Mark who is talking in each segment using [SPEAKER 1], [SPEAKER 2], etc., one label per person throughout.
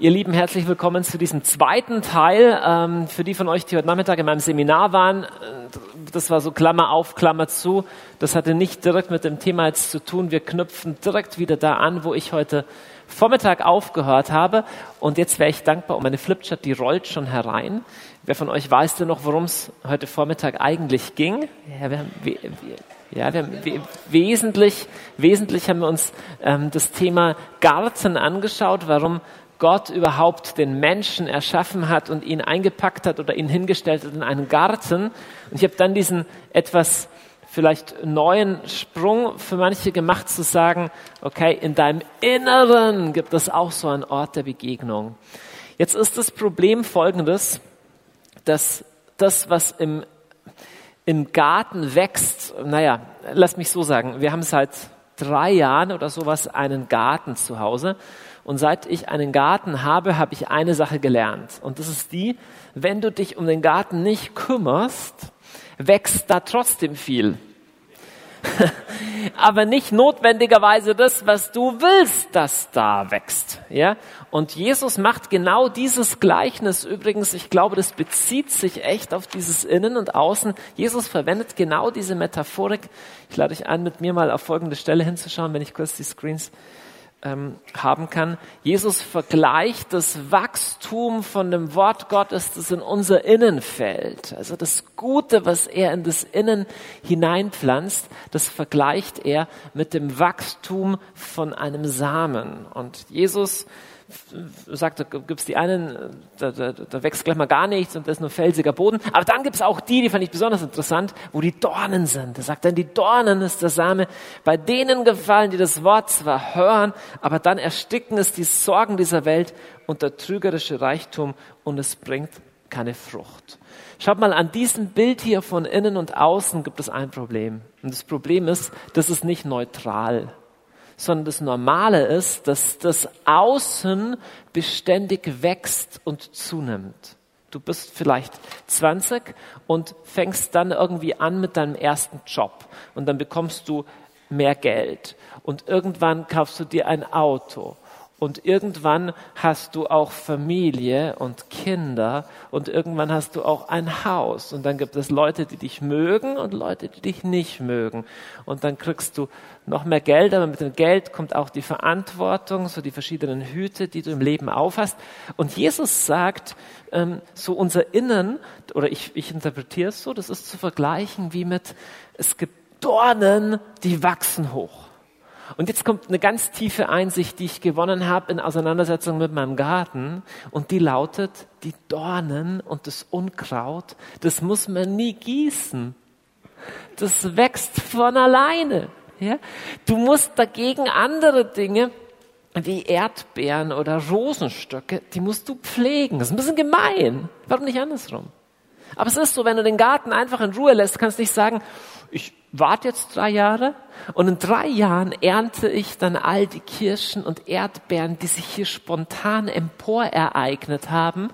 [SPEAKER 1] Ihr Lieben, herzlich willkommen zu diesem zweiten Teil. Ähm, für die von euch, die heute Nachmittag in meinem Seminar waren, äh, das war so Klammer auf, Klammer zu. Das hatte nicht direkt mit dem Thema jetzt zu tun. Wir knüpfen direkt wieder da an, wo ich heute Vormittag aufgehört habe. Und jetzt wäre ich dankbar um meine Flipchart, die rollt schon herein. Wer von euch weiß denn noch, worum es heute Vormittag eigentlich ging? Ja, wir haben, wir, ja, wir haben wesentlich, wesentlich haben wir uns ähm, das Thema Garten angeschaut, warum Gott überhaupt den Menschen erschaffen hat und ihn eingepackt hat oder ihn hingestellt hat in einen Garten. Und ich habe dann diesen etwas vielleicht neuen Sprung für manche gemacht, zu sagen, okay, in deinem Inneren gibt es auch so einen Ort der Begegnung. Jetzt ist das Problem folgendes, dass das, was im, im Garten wächst, naja, lass mich so sagen, wir haben seit drei Jahren oder sowas einen Garten zu Hause und seit ich einen Garten habe, habe ich eine Sache gelernt. Und das ist die, wenn du dich um den Garten nicht kümmerst, wächst da trotzdem viel. aber nicht notwendigerweise das, was du willst, dass da wächst. Ja? Und Jesus macht genau dieses Gleichnis übrigens, ich glaube, das bezieht sich echt auf dieses Innen und Außen. Jesus verwendet genau diese Metaphorik. Ich lade dich ein, mit mir mal auf folgende Stelle hinzuschauen, wenn ich kurz die Screens ähm, haben kann. Jesus vergleicht das Wachstum von dem Wort Gottes, das in unser Innen fällt. Also das Gute, was er in das Innen hineinpflanzt, das vergleicht er mit dem Wachstum von einem Samen. Und Jesus sagt, da gibt es die einen, da, da, da wächst gleich mal gar nichts und das ist nur felsiger Boden. Aber dann gibt es auch die, die fand ich besonders interessant, wo die Dornen sind. Er sagt dann, die Dornen ist der Same, bei denen gefallen, die das Wort zwar hören, aber dann ersticken es die Sorgen dieser Welt und der trügerische Reichtum und es bringt keine Frucht. Schaut mal, an diesem Bild hier von innen und außen gibt es ein Problem. Und das Problem ist, das ist nicht neutral sondern das Normale ist, dass das Außen beständig wächst und zunimmt. Du bist vielleicht 20 und fängst dann irgendwie an mit deinem ersten Job und dann bekommst du mehr Geld und irgendwann kaufst du dir ein Auto und irgendwann hast du auch Familie und Kinder und irgendwann hast du auch ein Haus und dann gibt es Leute, die dich mögen und Leute, die dich nicht mögen und dann kriegst du noch mehr Geld, aber mit dem Geld kommt auch die Verantwortung, so die verschiedenen Hüte, die du im Leben aufhast. Und Jesus sagt, ähm, so unser Innen, oder ich, ich interpretiere es so, das ist zu vergleichen wie mit, es gibt Dornen, die wachsen hoch. Und jetzt kommt eine ganz tiefe Einsicht, die ich gewonnen habe in Auseinandersetzung mit meinem Garten. Und die lautet, die Dornen und das Unkraut, das muss man nie gießen. Das wächst von alleine. Ja? Du musst dagegen andere Dinge wie Erdbeeren oder Rosenstöcke, die musst du pflegen. Das ist ein bisschen gemein. Warum nicht andersrum? Aber es ist so, wenn du den Garten einfach in Ruhe lässt, kannst du nicht sagen, ich warte jetzt drei Jahre und in drei Jahren ernte ich dann all die Kirschen und Erdbeeren, die sich hier spontan emporereignet haben,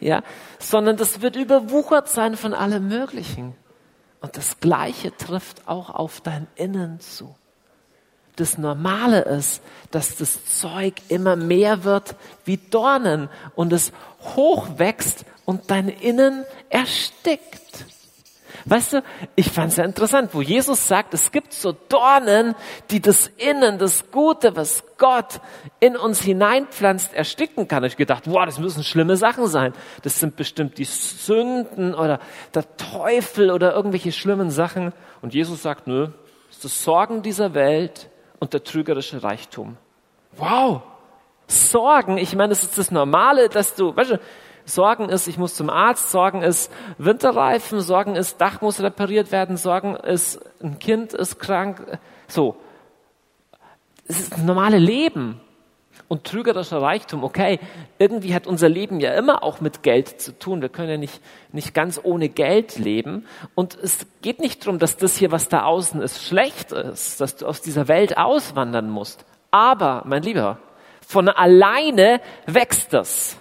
[SPEAKER 1] ja, sondern das wird überwuchert sein von allem Möglichen. Und das Gleiche trifft auch auf dein Innen zu. Das Normale ist, dass das Zeug immer mehr wird wie Dornen und es hochwächst und dein Innen erstickt. Weißt du, ich fand es ja interessant, wo Jesus sagt, es gibt so Dornen, die das Innen, das Gute, was Gott in uns hineinpflanzt, ersticken kann. Ich gedacht, wow, das müssen schlimme Sachen sein. Das sind bestimmt die Sünden oder der Teufel oder irgendwelche schlimmen Sachen. Und Jesus sagt, nö, das ist das Sorgen dieser Welt und der trügerische Reichtum. Wow, Sorgen, ich meine, das ist das Normale, dass du, weißt du, Sorgen ist, ich muss zum Arzt, Sorgen ist Winterreifen, Sorgen ist, Dach muss repariert werden, Sorgen ist, ein Kind ist krank. So. Es ist das normale Leben. Und trügerischer Reichtum, okay, irgendwie hat unser Leben ja immer auch mit Geld zu tun. Wir können ja nicht, nicht ganz ohne Geld leben. Und es geht nicht darum, dass das hier, was da außen ist, schlecht ist, dass du aus dieser Welt auswandern musst. Aber, mein Lieber, von alleine wächst das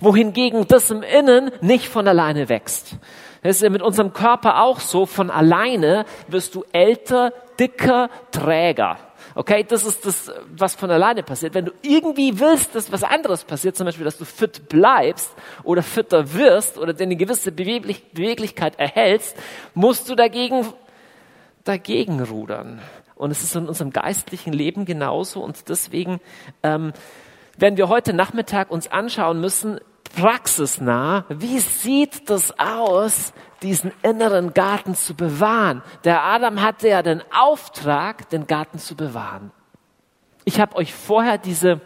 [SPEAKER 1] wohingegen das im Innen nicht von alleine wächst. Das ist ja mit unserem Körper auch so, von alleine wirst du älter, dicker, träger. Okay, das ist das, was von alleine passiert. Wenn du irgendwie willst, dass was anderes passiert, zum Beispiel, dass du fit bleibst oder fitter wirst oder eine gewisse Beweglichkeit erhältst, musst du dagegen, dagegen rudern. Und es ist in unserem geistlichen Leben genauso. Und deswegen ähm, werden wir heute Nachmittag uns anschauen müssen, praxisnah, wie sieht das aus, diesen inneren Garten zu bewahren? Der Adam hatte ja den Auftrag, den Garten zu bewahren. Ich habe euch vorher diese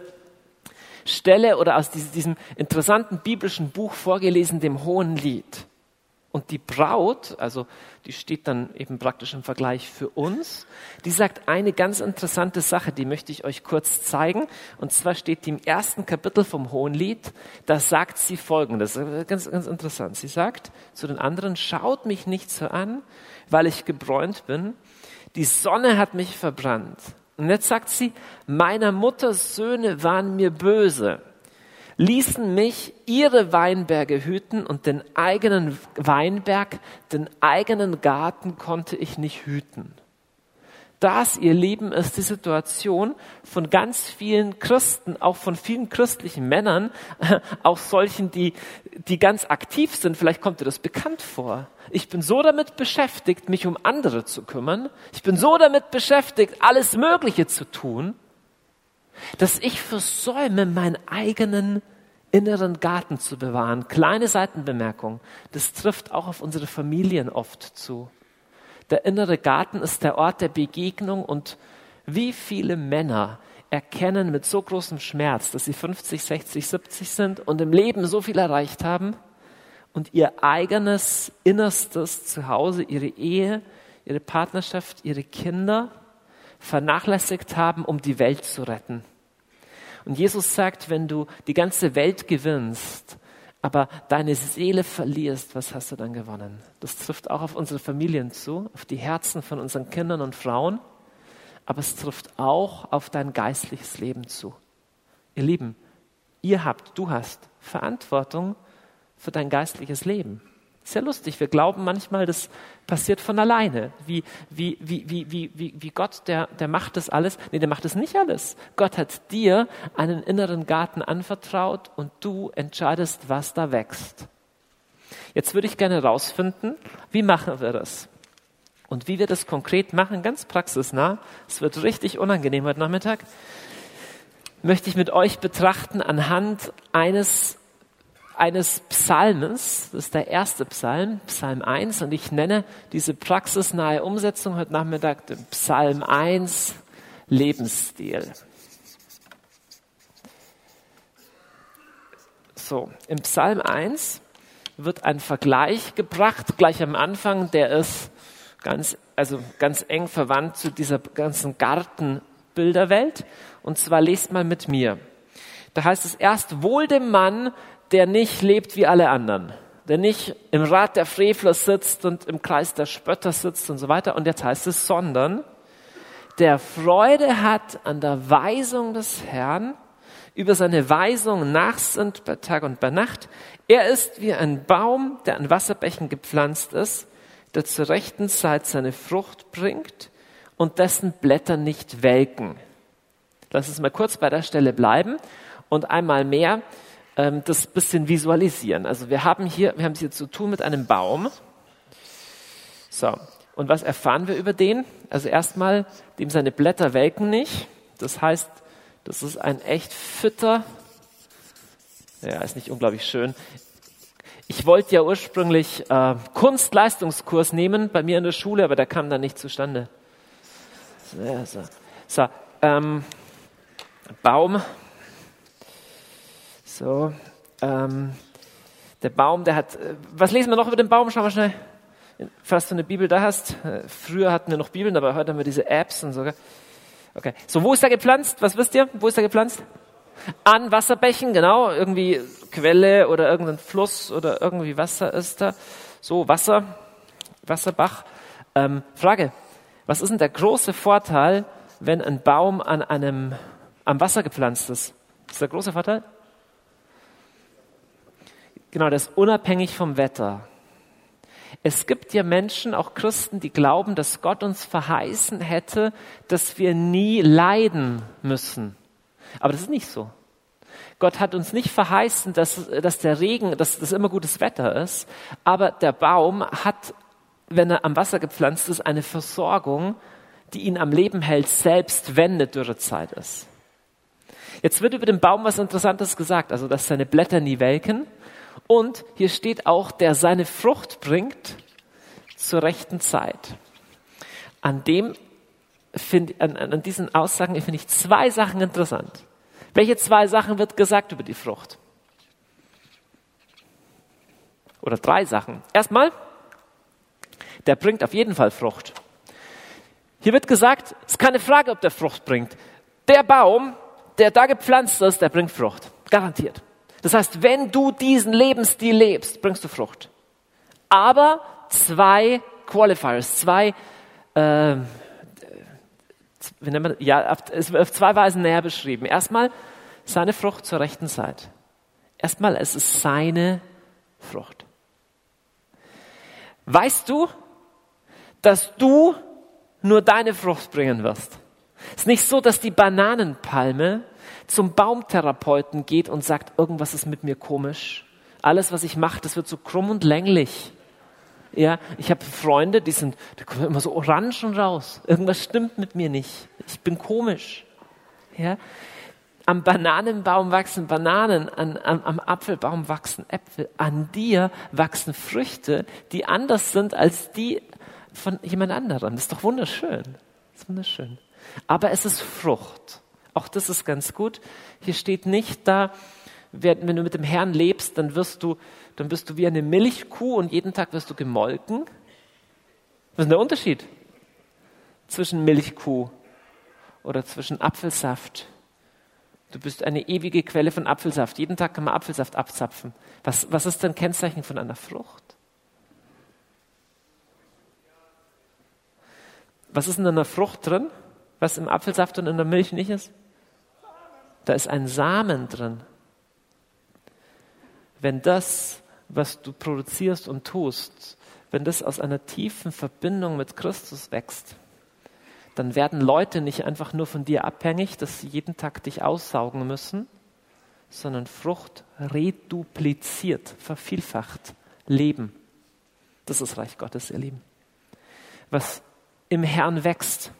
[SPEAKER 1] Stelle oder aus diesem interessanten biblischen Buch vorgelesen, dem Hohen Lied. Und die Braut, also die steht dann eben praktisch im Vergleich für uns, die sagt eine ganz interessante Sache, die möchte ich euch kurz zeigen. Und zwar steht die im ersten Kapitel vom Hohenlied, da sagt sie folgendes, ganz, ganz interessant. Sie sagt zu den anderen, schaut mich nicht so an, weil ich gebräunt bin. Die Sonne hat mich verbrannt. Und jetzt sagt sie, meiner Mutters Söhne waren mir böse ließen mich ihre Weinberge hüten und den eigenen Weinberg, den eigenen Garten konnte ich nicht hüten. Das, ihr Lieben, ist die Situation von ganz vielen Christen, auch von vielen christlichen Männern, auch solchen, die, die ganz aktiv sind. Vielleicht kommt dir das bekannt vor. Ich bin so damit beschäftigt, mich um andere zu kümmern. Ich bin so damit beschäftigt, alles Mögliche zu tun, dass ich versäume, meinen eigenen inneren Garten zu bewahren. Kleine Seitenbemerkung. Das trifft auch auf unsere Familien oft zu. Der innere Garten ist der Ort der Begegnung und wie viele Männer erkennen mit so großem Schmerz, dass sie 50, 60, 70 sind und im Leben so viel erreicht haben und ihr eigenes Innerstes zu Hause, ihre Ehe, ihre Partnerschaft, ihre Kinder vernachlässigt haben, um die Welt zu retten. Und Jesus sagt, wenn du die ganze Welt gewinnst, aber deine Seele verlierst, was hast du dann gewonnen? Das trifft auch auf unsere Familien zu, auf die Herzen von unseren Kindern und Frauen, aber es trifft auch auf dein geistliches Leben zu. Ihr Lieben, ihr habt, du hast Verantwortung für dein geistliches Leben. Sehr lustig. Wir glauben manchmal, das passiert von alleine. Wie, wie, wie, wie, wie, wie, wie Gott, der, der macht das alles. Nee, der macht das nicht alles. Gott hat dir einen inneren Garten anvertraut und du entscheidest, was da wächst. Jetzt würde ich gerne herausfinden, wie machen wir das? Und wie wir das konkret machen, ganz praxisnah, es wird richtig unangenehm heute Nachmittag, möchte ich mit euch betrachten anhand eines eines Psalmes, das ist der erste Psalm, Psalm 1, und ich nenne diese praxisnahe Umsetzung heute Nachmittag den Psalm 1 Lebensstil. So, im Psalm 1 wird ein Vergleich gebracht, gleich am Anfang, der ist ganz, also ganz eng verwandt zu dieser ganzen Gartenbilderwelt. Und zwar lest mal mit mir. Da heißt es erst wohl dem Mann, der nicht lebt wie alle anderen, der nicht im Rat der Frevler sitzt und im Kreis der Spötter sitzt und so weiter. Und jetzt heißt es, sondern der Freude hat an der Weisung des Herrn, über seine Weisung nachsinnt bei Tag und bei Nacht. Er ist wie ein Baum, der an Wasserbächen gepflanzt ist, der zur rechten Zeit seine Frucht bringt und dessen Blätter nicht welken. Lass uns mal kurz bei der Stelle bleiben und einmal mehr ähm, das bisschen visualisieren. Also wir haben hier, wir haben es hier zu tun mit einem Baum. So. Und was erfahren wir über den? Also erstmal, dem seine Blätter welken nicht. Das heißt, das ist ein echt fitter, ja, ist nicht unglaublich schön. Ich wollte ja ursprünglich äh, Kunstleistungskurs nehmen bei mir in der Schule, aber der kam dann nicht zustande. So, so. so ähm, Baum, so, ähm, der Baum, der hat, äh, was lesen wir noch über den Baum? Schauen wir schnell, falls du eine Bibel da hast. Äh, früher hatten wir noch Bibeln, aber heute haben wir diese Apps und so. Okay, so, wo ist er gepflanzt? Was wisst ihr? Wo ist er gepflanzt? An Wasserbächen, genau, irgendwie Quelle oder irgendein Fluss oder irgendwie Wasser ist da. So, Wasser, Wasserbach. Ähm, Frage, was ist denn der große Vorteil, wenn ein Baum an einem, am Wasser gepflanzt ist? ist der große Vorteil? Genau, das ist unabhängig vom Wetter. Es gibt ja Menschen, auch Christen, die glauben, dass Gott uns verheißen hätte, dass wir nie leiden müssen. Aber das ist nicht so. Gott hat uns nicht verheißen, dass, dass der Regen, dass das immer gutes Wetter ist, aber der Baum hat, wenn er am Wasser gepflanzt ist, eine Versorgung, die ihn am Leben hält, selbst wenn eine Dürrezeit ist. Jetzt wird über den Baum was Interessantes gesagt, also dass seine Blätter nie welken. Und hier steht auch, der seine Frucht bringt zur rechten Zeit. An dem find, an, an diesen Aussagen finde ich zwei Sachen interessant. Welche zwei Sachen wird gesagt über die Frucht? Oder drei Sachen. Erstmal, der bringt auf jeden Fall Frucht. Hier wird gesagt, es ist keine Frage, ob der Frucht bringt. Der Baum, der da gepflanzt ist, der bringt Frucht. Garantiert. Das heißt, wenn du diesen Lebensstil lebst, bringst du Frucht. Aber zwei Qualifiers, zwei, äh, wie nennt man, ja, auf, auf zwei Weisen näher beschrieben. Erstmal seine Frucht zur rechten Zeit. Erstmal, es ist seine Frucht. Weißt du, dass du nur deine Frucht bringen wirst? Es ist nicht so, dass die Bananenpalme zum Baumtherapeuten geht und sagt, irgendwas ist mit mir komisch. Alles, was ich mache, das wird so krumm und länglich. Ja, ich habe Freunde, die sind, die kommen immer so orangen raus. Irgendwas stimmt mit mir nicht. Ich bin komisch. Ja, am Bananenbaum wachsen Bananen, an, am, am Apfelbaum wachsen Äpfel. An dir wachsen Früchte, die anders sind als die von jemand anderem. Das ist doch wunderschön. Das ist wunderschön. Aber es ist Frucht. Auch das ist ganz gut. Hier steht nicht da, wenn du mit dem Herrn lebst, dann wirst du dann bist du wie eine Milchkuh und jeden Tag wirst du gemolken. Was ist der Unterschied zwischen Milchkuh oder zwischen Apfelsaft? Du bist eine ewige Quelle von Apfelsaft. Jeden Tag kann man Apfelsaft abzapfen. Was, was ist denn Kennzeichen von einer Frucht? Was ist in einer Frucht drin, was im Apfelsaft und in der Milch nicht ist? Da ist ein Samen drin. Wenn das was du produzierst und tust, wenn das aus einer tiefen Verbindung mit Christus wächst, dann werden Leute nicht einfach nur von dir abhängig, dass sie jeden Tag dich aussaugen müssen, sondern Frucht redupliziert, vervielfacht, Leben. Das ist Reich Gottes, ihr Lieben. Was im Herrn wächst,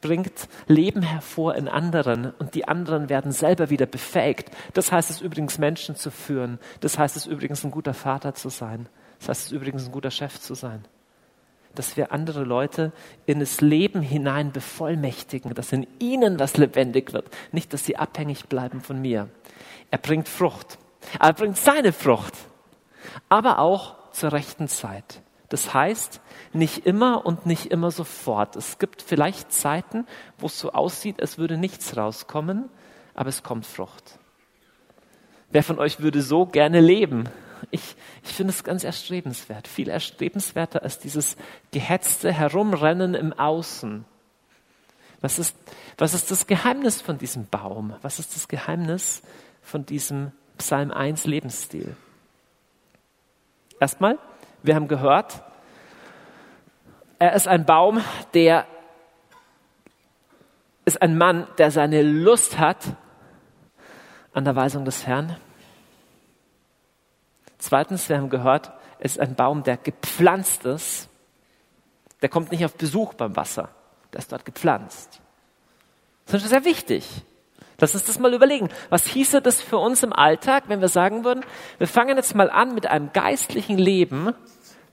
[SPEAKER 1] bringt Leben hervor in anderen und die anderen werden selber wieder befähigt. Das heißt es übrigens, Menschen zu führen. Das heißt es übrigens, ein guter Vater zu sein. Das heißt es übrigens, ein guter Chef zu sein. Dass wir andere Leute in das Leben hinein bevollmächtigen, dass in ihnen was lebendig wird. Nicht, dass sie abhängig bleiben von mir. Er bringt Frucht. Er bringt seine Frucht. Aber auch zur rechten Zeit. Das heißt, nicht immer und nicht immer sofort. Es gibt vielleicht Zeiten, wo es so aussieht, es würde nichts rauskommen, aber es kommt Frucht. Wer von euch würde so gerne leben? Ich, ich finde es ganz erstrebenswert, viel erstrebenswerter als dieses gehetzte Herumrennen im Außen. Was ist, was ist das Geheimnis von diesem Baum? Was ist das Geheimnis von diesem Psalm 1 Lebensstil? Erstmal, wir haben gehört, er ist ein Baum, der ist ein Mann, der seine Lust hat an der Weisung des Herrn. Zweitens, wir haben gehört, es ist ein Baum, der gepflanzt ist. Der kommt nicht auf Besuch beim Wasser, der ist dort gepflanzt. Das ist sehr wichtig. Lass uns das mal überlegen. Was hieße das für uns im Alltag, wenn wir sagen würden, wir fangen jetzt mal an mit einem geistlichen Leben,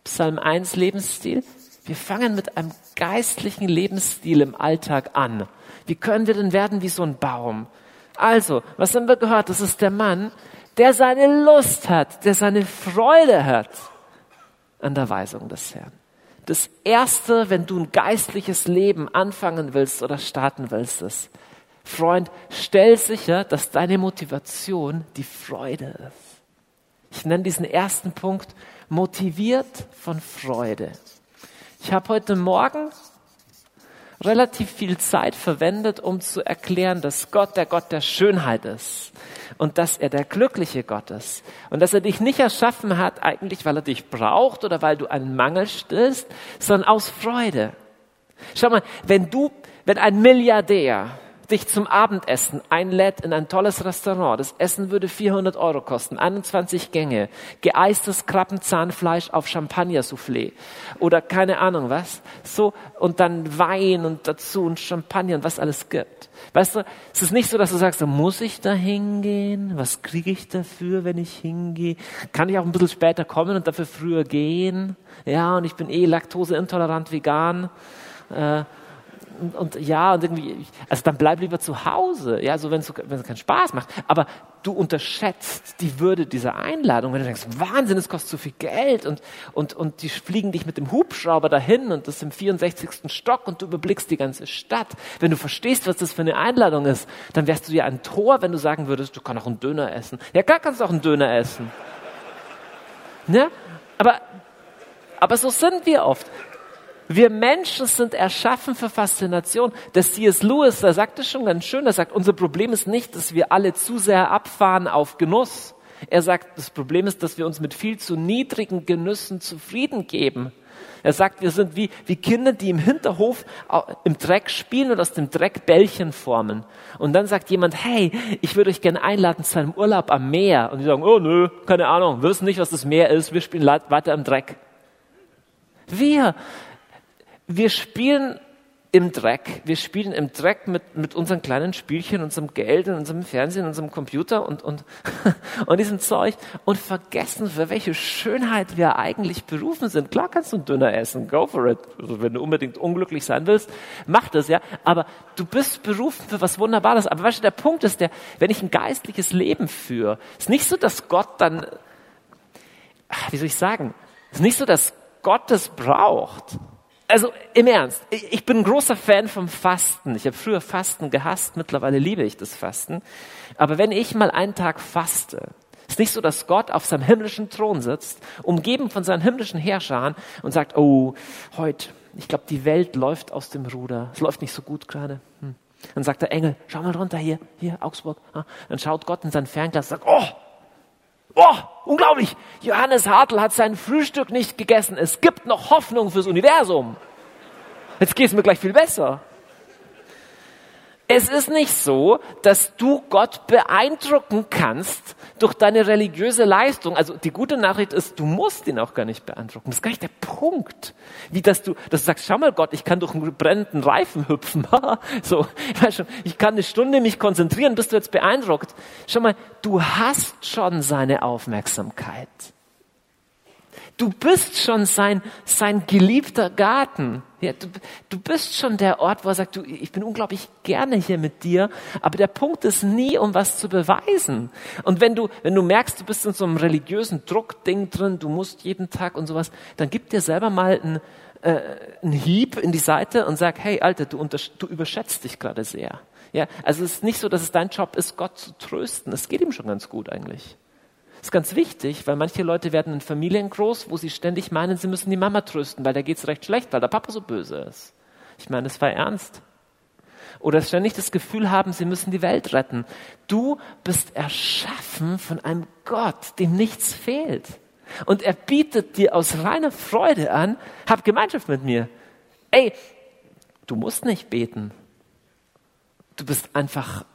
[SPEAKER 1] Psalm 1 Lebensstil, wir fangen mit einem geistlichen Lebensstil im Alltag an. Wie können wir denn werden wie so ein Baum? Also, was haben wir gehört? Das ist der Mann, der seine Lust hat, der seine Freude hat an der Weisung des Herrn. Das Erste, wenn du ein geistliches Leben anfangen willst oder starten willst, ist, Freund, stell sicher, dass deine Motivation die Freude ist. Ich nenne diesen ersten Punkt motiviert von Freude. Ich habe heute Morgen relativ viel Zeit verwendet, um zu erklären, dass Gott der Gott der Schönheit ist und dass er der glückliche Gott ist und dass er dich nicht erschaffen hat, eigentlich weil er dich braucht oder weil du einen Mangel stillst, sondern aus Freude. Schau mal, wenn du, wenn ein Milliardär dich zum Abendessen einlädt in ein tolles Restaurant. Das Essen würde 400 Euro kosten, 21 Gänge, geeistes Krabbenzahnfleisch auf Champagner-Soufflé oder keine Ahnung was. So, und dann Wein und dazu und Champagner und was alles gibt. Weißt du, es ist nicht so, dass du sagst, muss ich da hingehen? Was kriege ich dafür, wenn ich hingehe? Kann ich auch ein bisschen später kommen und dafür früher gehen? Ja, und ich bin eh laktoseintolerant vegan. Äh, und, und, ja, und irgendwie, also dann bleib lieber zu Hause, ja, so wenn es, keinen Spaß macht. Aber du unterschätzt die Würde dieser Einladung, wenn du denkst, Wahnsinn, es kostet so viel Geld und, und, und die fliegen dich mit dem Hubschrauber dahin und das im 64. Stock und du überblickst die ganze Stadt. Wenn du verstehst, was das für eine Einladung ist, dann wärst du ja ein Tor, wenn du sagen würdest, du kannst auch einen Döner essen. Ja, klar kannst du auch einen Döner essen. Ne? Aber, aber so sind wir oft. Wir Menschen sind erschaffen für Faszination. Der C.S. Lewis, der sagt es schon ganz schön, er sagt, unser Problem ist nicht, dass wir alle zu sehr abfahren auf Genuss. Er sagt, das Problem ist, dass wir uns mit viel zu niedrigen Genüssen zufrieden geben. Er sagt, wir sind wie, wie Kinder, die im Hinterhof im Dreck spielen und aus dem Dreck Bällchen formen. Und dann sagt jemand, hey, ich würde euch gerne einladen zu einem Urlaub am Meer. Und die sagen, oh nö, keine Ahnung, wir wissen nicht, was das Meer ist, wir spielen weiter im Dreck. Wir, wir spielen im Dreck. Wir spielen im Dreck mit, mit unseren kleinen Spielchen, unserem Geld, unserem Fernsehen, unserem Computer und, und, und diesem Zeug und vergessen, für welche Schönheit wir eigentlich berufen sind. Klar kannst du einen Döner essen, go for it. Also wenn du unbedingt unglücklich sein willst, mach das, ja. Aber du bist berufen für was Wunderbares. Aber weißt du, der Punkt ist der, wenn ich ein geistliches Leben führe, ist nicht so, dass Gott dann, wie soll ich sagen, ist nicht so, dass Gott es braucht also im Ernst, ich bin ein großer Fan vom Fasten. Ich habe früher Fasten gehasst, mittlerweile liebe ich das Fasten. Aber wenn ich mal einen Tag faste, ist nicht so, dass Gott auf seinem himmlischen Thron sitzt, umgeben von seinen himmlischen Herrschern und sagt, oh, heute, ich glaube, die Welt läuft aus dem Ruder. Es läuft nicht so gut gerade. Hm. Dann sagt der Engel, schau mal runter hier, hier, Augsburg. Dann schaut Gott in sein Fernglas und sagt, oh, Oh, unglaublich. Johannes Hartl hat sein Frühstück nicht gegessen. Es gibt noch Hoffnung fürs Universum. Jetzt geht es mir gleich viel besser. Es ist nicht so, dass du Gott beeindrucken kannst durch deine religiöse Leistung. Also die gute Nachricht ist, du musst ihn auch gar nicht beeindrucken. Das ist gar nicht der Punkt. Wie dass du, dass du sagst, schau mal Gott, ich kann durch einen brennenden Reifen hüpfen. so, weißt schon, ich kann eine Stunde mich konzentrieren, bist du jetzt beeindruckt. Schau mal, du hast schon seine Aufmerksamkeit. Du bist schon sein, sein geliebter Garten. Ja, du, du bist schon der Ort, wo er sagt, du, ich bin unglaublich gerne hier mit dir. Aber der Punkt ist nie, um was zu beweisen. Und wenn du, wenn du merkst, du bist in so einem religiösen Druckding drin, du musst jeden Tag und sowas, dann gib dir selber mal einen, äh, einen Hieb in die Seite und sag, hey, Alter, du, du überschätzt dich gerade sehr. Ja, also es ist nicht so, dass es dein Job ist, Gott zu trösten. Es geht ihm schon ganz gut eigentlich. Das ist ganz wichtig, weil manche Leute werden in Familien groß, wo sie ständig meinen, sie müssen die Mama trösten, weil der geht's recht schlecht, weil der Papa so böse ist. Ich meine, es war ernst. Oder ständig das Gefühl haben, sie müssen die Welt retten. Du bist erschaffen von einem Gott, dem nichts fehlt. Und er bietet dir aus reiner Freude an, hab Gemeinschaft mit mir. Ey, du musst nicht beten. Du bist einfach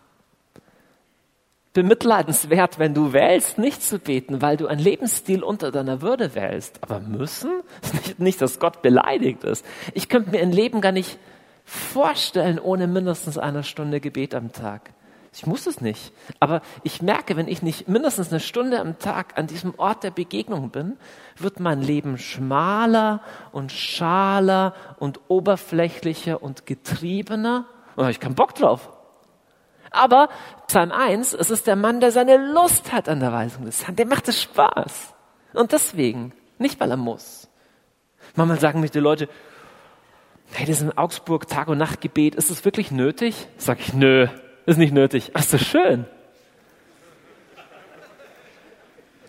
[SPEAKER 1] bemitleidenswert, wenn du wählst, nicht zu beten, weil du einen Lebensstil unter deiner Würde wählst. Aber müssen? Nicht, nicht, dass Gott beleidigt ist. Ich könnte mir ein Leben gar nicht vorstellen ohne mindestens eine Stunde Gebet am Tag. Ich muss es nicht. Aber ich merke, wenn ich nicht mindestens eine Stunde am Tag an diesem Ort der Begegnung bin, wird mein Leben schmaler und schaler und oberflächlicher und getriebener. Und da habe ich keinen Bock drauf. Aber Psalm 1, es ist der Mann, der seine Lust hat an der Weisung des Herrn. Der macht es Spaß. Und deswegen, nicht weil er muss. Manchmal sagen mich die Leute, hey, das ist in Augsburg Tag- und Nachtgebet, ist das wirklich nötig? Sag ich, nö, ist nicht nötig. Ach so, schön.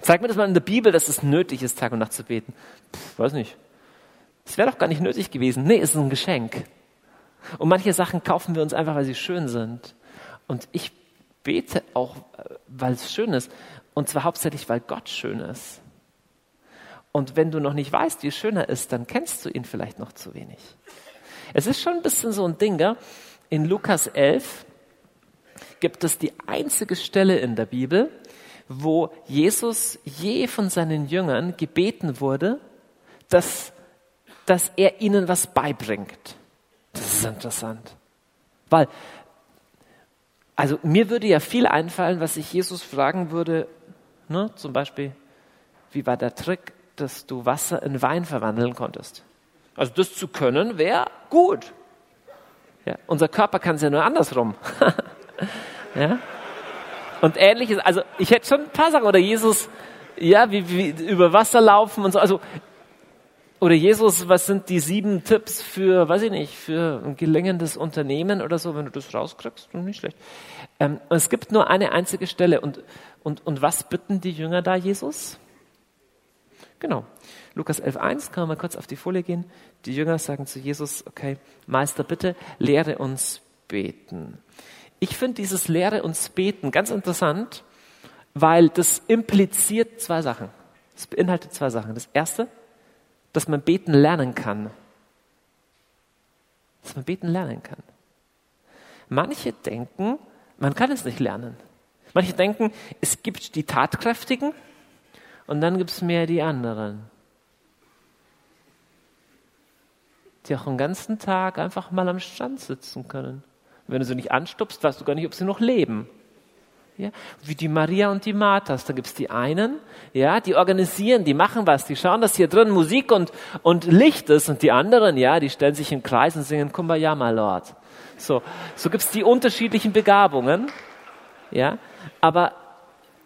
[SPEAKER 1] Zeig mir das mal in der Bibel, dass es nötig ist, Tag und Nacht zu beten. Puh, weiß nicht. Es wäre doch gar nicht nötig gewesen. Nee, es ist ein Geschenk. Und manche Sachen kaufen wir uns einfach, weil sie schön sind. Und ich bete auch, äh, weil es schön ist. Und zwar hauptsächlich, weil Gott schön ist. Und wenn du noch nicht weißt, wie schön er ist, dann kennst du ihn vielleicht noch zu wenig. Es ist schon ein bisschen so ein Ding, gell? in Lukas 11 gibt es die einzige Stelle in der Bibel, wo Jesus je von seinen Jüngern gebeten wurde, dass, dass er ihnen was beibringt. Das ist interessant. Weil, also mir würde ja viel einfallen, was ich Jesus fragen würde, ne, zum Beispiel, wie war der Trick, dass du Wasser in Wein verwandeln konntest? Also das zu können wäre gut. Ja, unser Körper kann es ja nur andersrum. ja? Und ähnliches, also ich hätte schon ein paar Sachen, oder Jesus, ja, wie, wie über Wasser laufen und so, also, oder Jesus, was sind die sieben Tipps für, weiß ich nicht, für ein gelingendes Unternehmen oder so, wenn du das rauskriegst, nicht schlecht. Ähm, es gibt nur eine einzige Stelle und, und, und was bitten die Jünger da Jesus? Genau. Lukas 11.1, kann man mal kurz auf die Folie gehen. Die Jünger sagen zu Jesus, okay, Meister, bitte lehre uns beten. Ich finde dieses Lehre uns beten ganz interessant, weil das impliziert zwei Sachen. Es beinhaltet zwei Sachen. Das erste, dass man beten lernen kann. Dass man beten lernen kann. Manche denken, man kann es nicht lernen. Manche denken, es gibt die Tatkräftigen und dann gibt es mehr die anderen. Die auch den ganzen Tag einfach mal am Strand sitzen können. Wenn du sie nicht anstupst, weißt du gar nicht, ob sie noch leben. Ja, wie die Maria und die Marthas. Da gibt's die einen, ja, die organisieren, die machen was, die schauen, dass hier drin Musik und, und Licht ist. Und die anderen, ja, die stellen sich im Kreis und singen Kumbaya, my Lord. So, so gibt's die unterschiedlichen Begabungen. Ja, aber,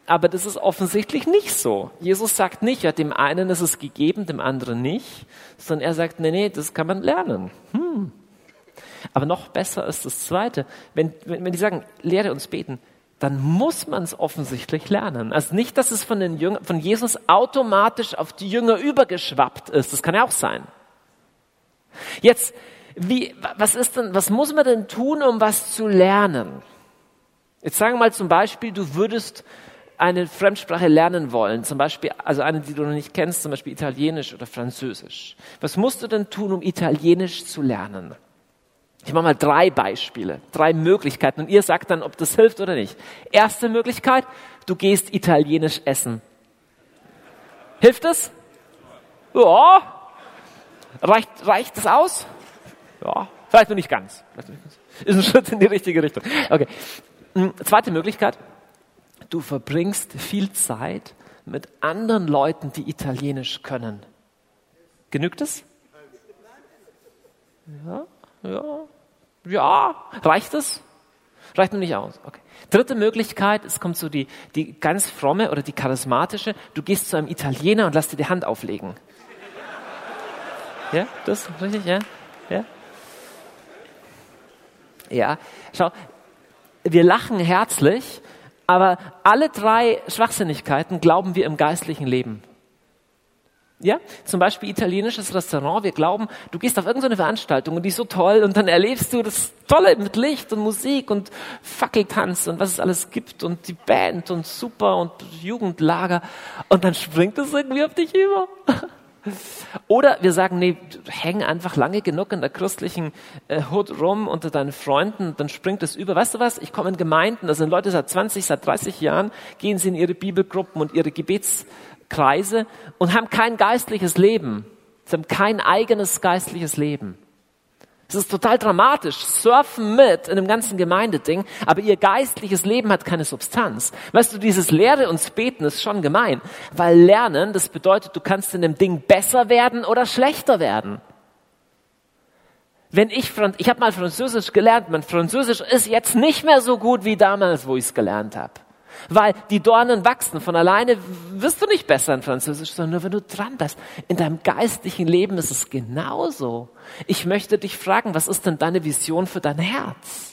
[SPEAKER 1] aber das ist offensichtlich nicht so. Jesus sagt nicht, ja, dem einen ist es gegeben, dem anderen nicht, sondern er sagt, nee, nee, das kann man lernen. Hm. Aber noch besser ist das Zweite. Wenn, wenn, wenn die sagen, lehre uns beten, dann muss man es offensichtlich lernen. Also nicht, dass es von, den Jünger, von Jesus automatisch auf die Jünger übergeschwappt ist. Das kann ja auch sein. Jetzt, wie, was ist denn, was muss man denn tun, um was zu lernen? Jetzt sagen wir mal zum Beispiel, du würdest eine Fremdsprache lernen wollen, zum Beispiel, also eine, die du noch nicht kennst, zum Beispiel Italienisch oder Französisch. Was musst du denn tun, um Italienisch zu lernen? Ich mache mal drei Beispiele, drei Möglichkeiten und ihr sagt dann, ob das hilft oder nicht. Erste Möglichkeit, du gehst italienisch essen. Hilft es? Ja. Reicht, reicht das aus? Ja. Vielleicht noch nicht ganz. Ist ein Schritt in die richtige Richtung. Okay. Hm, zweite Möglichkeit, du verbringst viel Zeit mit anderen Leuten, die Italienisch können. Genügt es? Ja, ja, ja, reicht es? Reicht noch nicht aus. Okay. Dritte Möglichkeit, es kommt so die, die ganz fromme oder die charismatische, du gehst zu einem Italiener und lass dir die Hand auflegen. Ja, das richtig, ja? Ja. Ja, schau, wir lachen herzlich, aber alle drei Schwachsinnigkeiten glauben wir im geistlichen Leben. Ja, zum Beispiel italienisches Restaurant. Wir glauben, du gehst auf irgendeine Veranstaltung und die ist so toll und dann erlebst du das Tolle mit Licht und Musik und Fackeltanz und was es alles gibt und die Band und super und Jugendlager und dann springt es irgendwie auf dich über. Oder wir sagen, nee, häng einfach lange genug in der christlichen äh, Hut rum unter deinen Freunden, dann springt es über. Weißt du was? Ich komme in Gemeinden, da sind Leute seit 20, seit 30 Jahren, gehen sie in ihre Bibelgruppen und ihre Gebets Kreise und haben kein geistliches Leben. Sie haben kein eigenes geistliches Leben. Es ist total dramatisch. Surfen mit in dem ganzen Gemeindeding, aber ihr geistliches Leben hat keine Substanz. Weißt du, dieses Lehre uns beten ist schon gemein, weil Lernen, das bedeutet, du kannst in dem Ding besser werden oder schlechter werden. Wenn ich, ich habe mal Französisch gelernt, mein Französisch ist jetzt nicht mehr so gut wie damals, wo ich es gelernt habe. Weil die Dornen wachsen. Von alleine wirst du nicht besser in Französisch, sondern nur wenn du dran bist. In deinem geistlichen Leben ist es genauso. Ich möchte dich fragen, was ist denn deine Vision für dein Herz?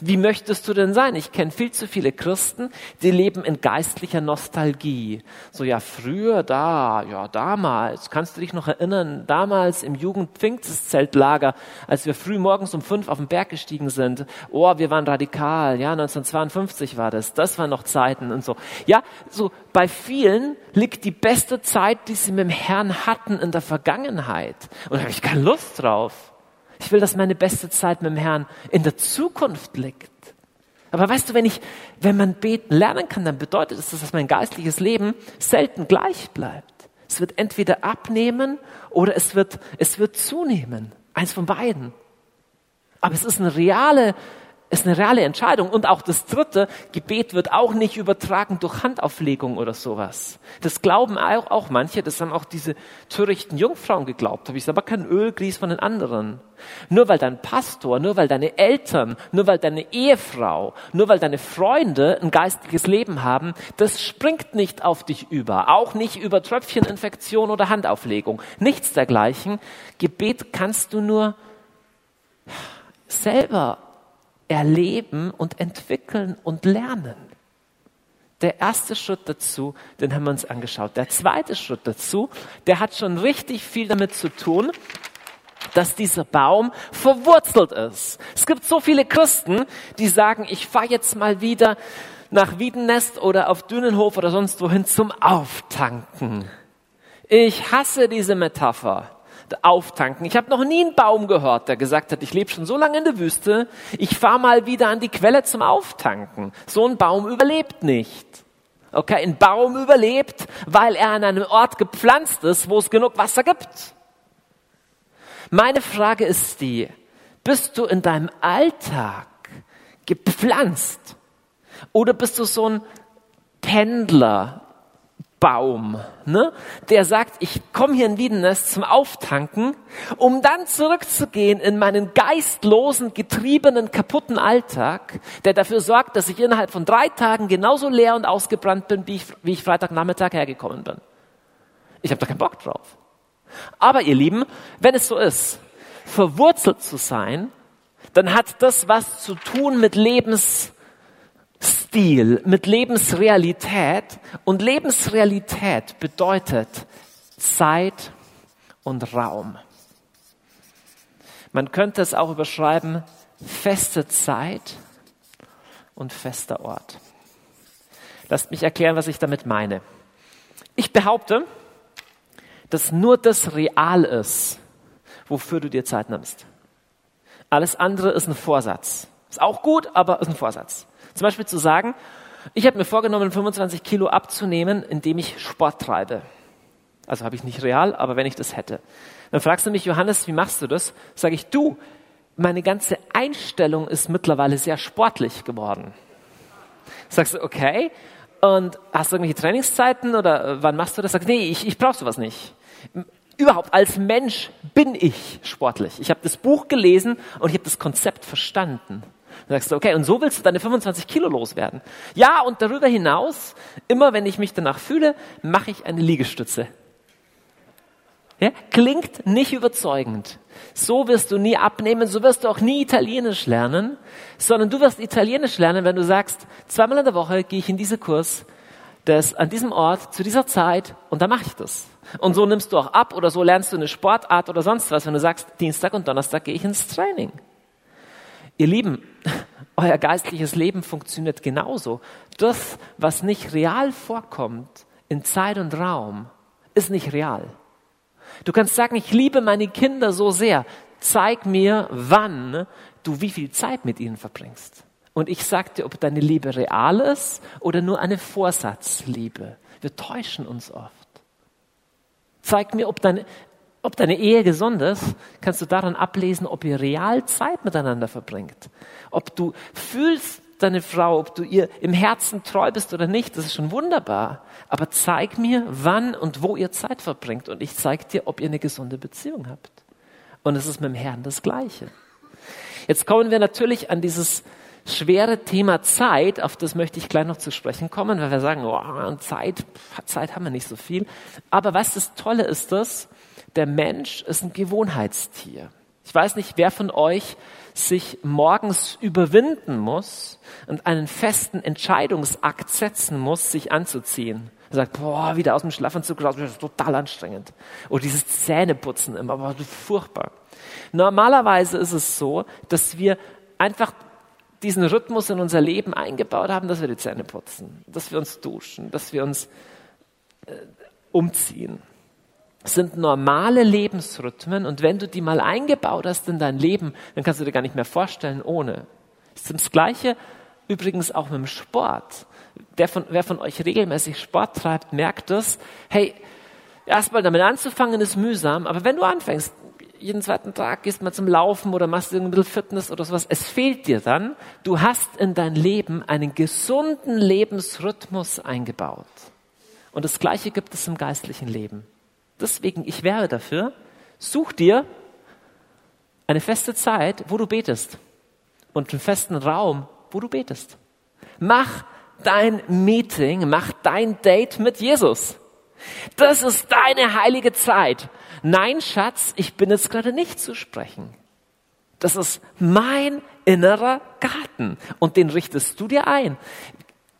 [SPEAKER 1] Wie möchtest du denn sein? Ich kenne viel zu viele Christen, die leben in geistlicher Nostalgie. So ja, früher da, ja damals, kannst du dich noch erinnern, damals im Jugendpfingstzeltlager, als wir früh morgens um fünf auf den Berg gestiegen sind. Oh, wir waren radikal, ja, 1952 war das, das waren noch Zeiten und so. Ja, so bei vielen liegt die beste Zeit, die sie mit dem Herrn hatten, in der Vergangenheit. Und da habe ich keine Lust drauf. Ich will, dass meine beste Zeit mit dem Herrn in der Zukunft liegt. Aber weißt du, wenn ich, wenn man beten lernen kann, dann bedeutet das, dass mein geistliches Leben selten gleich bleibt. Es wird entweder abnehmen oder es wird, es wird zunehmen. Eins von beiden. Aber es ist eine reale ist eine reale Entscheidung. Und auch das dritte, Gebet wird auch nicht übertragen durch Handauflegung oder sowas. Das glauben auch, auch manche, das haben auch diese törichten Jungfrauen geglaubt. Habe ich aber kein Ölgries von den anderen. Nur weil dein Pastor, nur weil deine Eltern, nur weil deine Ehefrau, nur weil deine Freunde ein geistliches Leben haben, das springt nicht auf dich über. Auch nicht über Tröpfcheninfektion oder Handauflegung. Nichts dergleichen. Gebet kannst du nur selber erleben und entwickeln und lernen. Der erste Schritt dazu, den haben wir uns angeschaut. Der zweite Schritt dazu, der hat schon richtig viel damit zu tun, dass dieser Baum verwurzelt ist. Es gibt so viele Christen, die sagen, ich fahre jetzt mal wieder nach Wiedennest oder auf Dünenhof oder sonst wohin zum Auftanken. Ich hasse diese Metapher auftanken. Ich habe noch nie einen Baum gehört, der gesagt hat, ich lebe schon so lange in der Wüste, ich fahre mal wieder an die Quelle zum Auftanken. So ein Baum überlebt nicht. Okay, ein Baum überlebt, weil er an einem Ort gepflanzt ist, wo es genug Wasser gibt. Meine Frage ist die, bist du in deinem Alltag gepflanzt? Oder bist du so ein Pendler, Baum, ne? der sagt, ich komme hier in Wiedenest zum Auftanken, um dann zurückzugehen in meinen geistlosen, getriebenen, kaputten Alltag, der dafür sorgt, dass ich innerhalb von drei Tagen genauso leer und ausgebrannt bin, wie ich, wie ich Freitagnachmittag hergekommen bin. Ich habe da keinen Bock drauf. Aber ihr Lieben, wenn es so ist, verwurzelt zu sein, dann hat das was zu tun mit Lebens Lebensstil, mit Lebensrealität. Und Lebensrealität bedeutet Zeit und Raum. Man könnte es auch überschreiben, feste Zeit und fester Ort. Lasst mich erklären, was ich damit meine. Ich behaupte, dass nur das real ist, wofür du dir Zeit nimmst. Alles andere ist ein Vorsatz. Ist auch gut, aber ist ein Vorsatz. Zum Beispiel zu sagen, ich habe mir vorgenommen, 25 Kilo abzunehmen, indem ich Sport treibe. Also habe ich nicht real, aber wenn ich das hätte. Dann fragst du mich, Johannes, wie machst du das? Sage ich, du, meine ganze Einstellung ist mittlerweile sehr sportlich geworden. Sagst du, okay, und hast du irgendwelche Trainingszeiten oder äh, wann machst du das? Sagst du, nee, ich, ich brauche sowas nicht. Überhaupt als Mensch bin ich sportlich. Ich habe das Buch gelesen und ich habe das Konzept verstanden. Dann sagst du, okay, und so willst du deine 25 Kilo loswerden. Ja, und darüber hinaus, immer wenn ich mich danach fühle, mache ich eine Liegestütze. Ja? Klingt nicht überzeugend. So wirst du nie abnehmen, so wirst du auch nie Italienisch lernen, sondern du wirst Italienisch lernen, wenn du sagst, zweimal in der Woche gehe ich in diese Kurs, das an diesem Ort, zu dieser Zeit und da mache ich das. Und so nimmst du auch ab oder so lernst du eine Sportart oder sonst was, wenn du sagst, Dienstag und Donnerstag gehe ich ins Training. Ihr Lieben, euer geistliches Leben funktioniert genauso. Das, was nicht real vorkommt in Zeit und Raum, ist nicht real. Du kannst sagen, ich liebe meine Kinder so sehr. Zeig mir, wann du wie viel Zeit mit ihnen verbringst. Und ich sag dir, ob deine Liebe real ist oder nur eine Vorsatzliebe. Wir täuschen uns oft. Zeig mir, ob deine, ob deine Ehe gesund ist, kannst du daran ablesen, ob ihr real Zeit miteinander verbringt. Ob du fühlst deine Frau, ob du ihr im Herzen treu bist oder nicht, das ist schon wunderbar. Aber zeig mir, wann und wo ihr Zeit verbringt. Und ich zeig dir, ob ihr eine gesunde Beziehung habt. Und es ist mit dem Herrn das Gleiche. Jetzt kommen wir natürlich an dieses schwere Thema Zeit, auf das möchte ich gleich noch zu sprechen kommen, weil wir sagen, oh, Zeit, Zeit haben wir nicht so viel. Aber was das Tolle ist das, der Mensch ist ein Gewohnheitstier. Ich weiß nicht, wer von euch sich morgens überwinden muss und einen festen Entscheidungsakt setzen muss, sich anzuziehen. Er sagt, boah, wieder aus dem Schlafanzug raus, das ist total anstrengend. Oder dieses Zähneputzen immer, boah, furchtbar. Normalerweise ist es so, dass wir einfach diesen Rhythmus in unser Leben eingebaut haben, dass wir die Zähne putzen, dass wir uns duschen, dass wir uns äh, umziehen. Sind normale Lebensrhythmen und wenn du die mal eingebaut hast in dein Leben, dann kannst du dir gar nicht mehr vorstellen ohne. Das ist das Gleiche übrigens auch mit dem Sport. Von, wer von euch regelmäßig Sport treibt, merkt das. Hey, erstmal damit anzufangen ist mühsam, aber wenn du anfängst, jeden zweiten Tag gehst mal zum Laufen oder machst ein bisschen Fitness oder sowas. Es fehlt dir dann. Du hast in dein Leben einen gesunden Lebensrhythmus eingebaut. Und das Gleiche gibt es im geistlichen Leben. Deswegen, ich wäre dafür, such dir eine feste Zeit, wo du betest. Und einen festen Raum, wo du betest. Mach dein Meeting, mach dein Date mit Jesus. Das ist deine heilige Zeit. Nein, Schatz, ich bin jetzt gerade nicht zu sprechen. Das ist mein innerer Garten und den richtest du dir ein.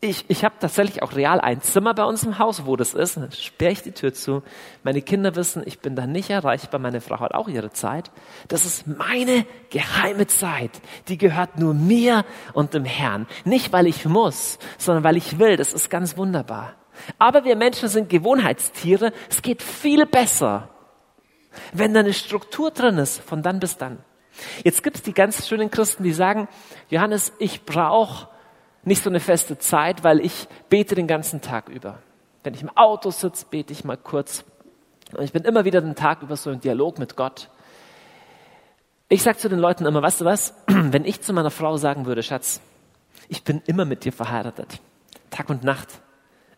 [SPEAKER 1] Ich, ich habe tatsächlich auch real ein Zimmer bei uns im Haus, wo das ist. Dann sperre ich die Tür zu. Meine Kinder wissen, ich bin da nicht erreichbar. Meine Frau hat auch ihre Zeit. Das ist meine geheime Zeit. Die gehört nur mir und dem Herrn. Nicht, weil ich muss, sondern weil ich will. Das ist ganz wunderbar. Aber wir Menschen sind Gewohnheitstiere. Es geht viel besser, wenn da eine Struktur drin ist, von dann bis dann. Jetzt gibt es die ganz schönen Christen, die sagen, Johannes, ich brauche nicht so eine feste Zeit, weil ich bete den ganzen Tag über. Wenn ich im Auto sitze, bete ich mal kurz. Und ich bin immer wieder den Tag über so im Dialog mit Gott. Ich sage zu den Leuten immer, weißt du was, wenn ich zu meiner Frau sagen würde, Schatz, ich bin immer mit dir verheiratet, Tag und Nacht.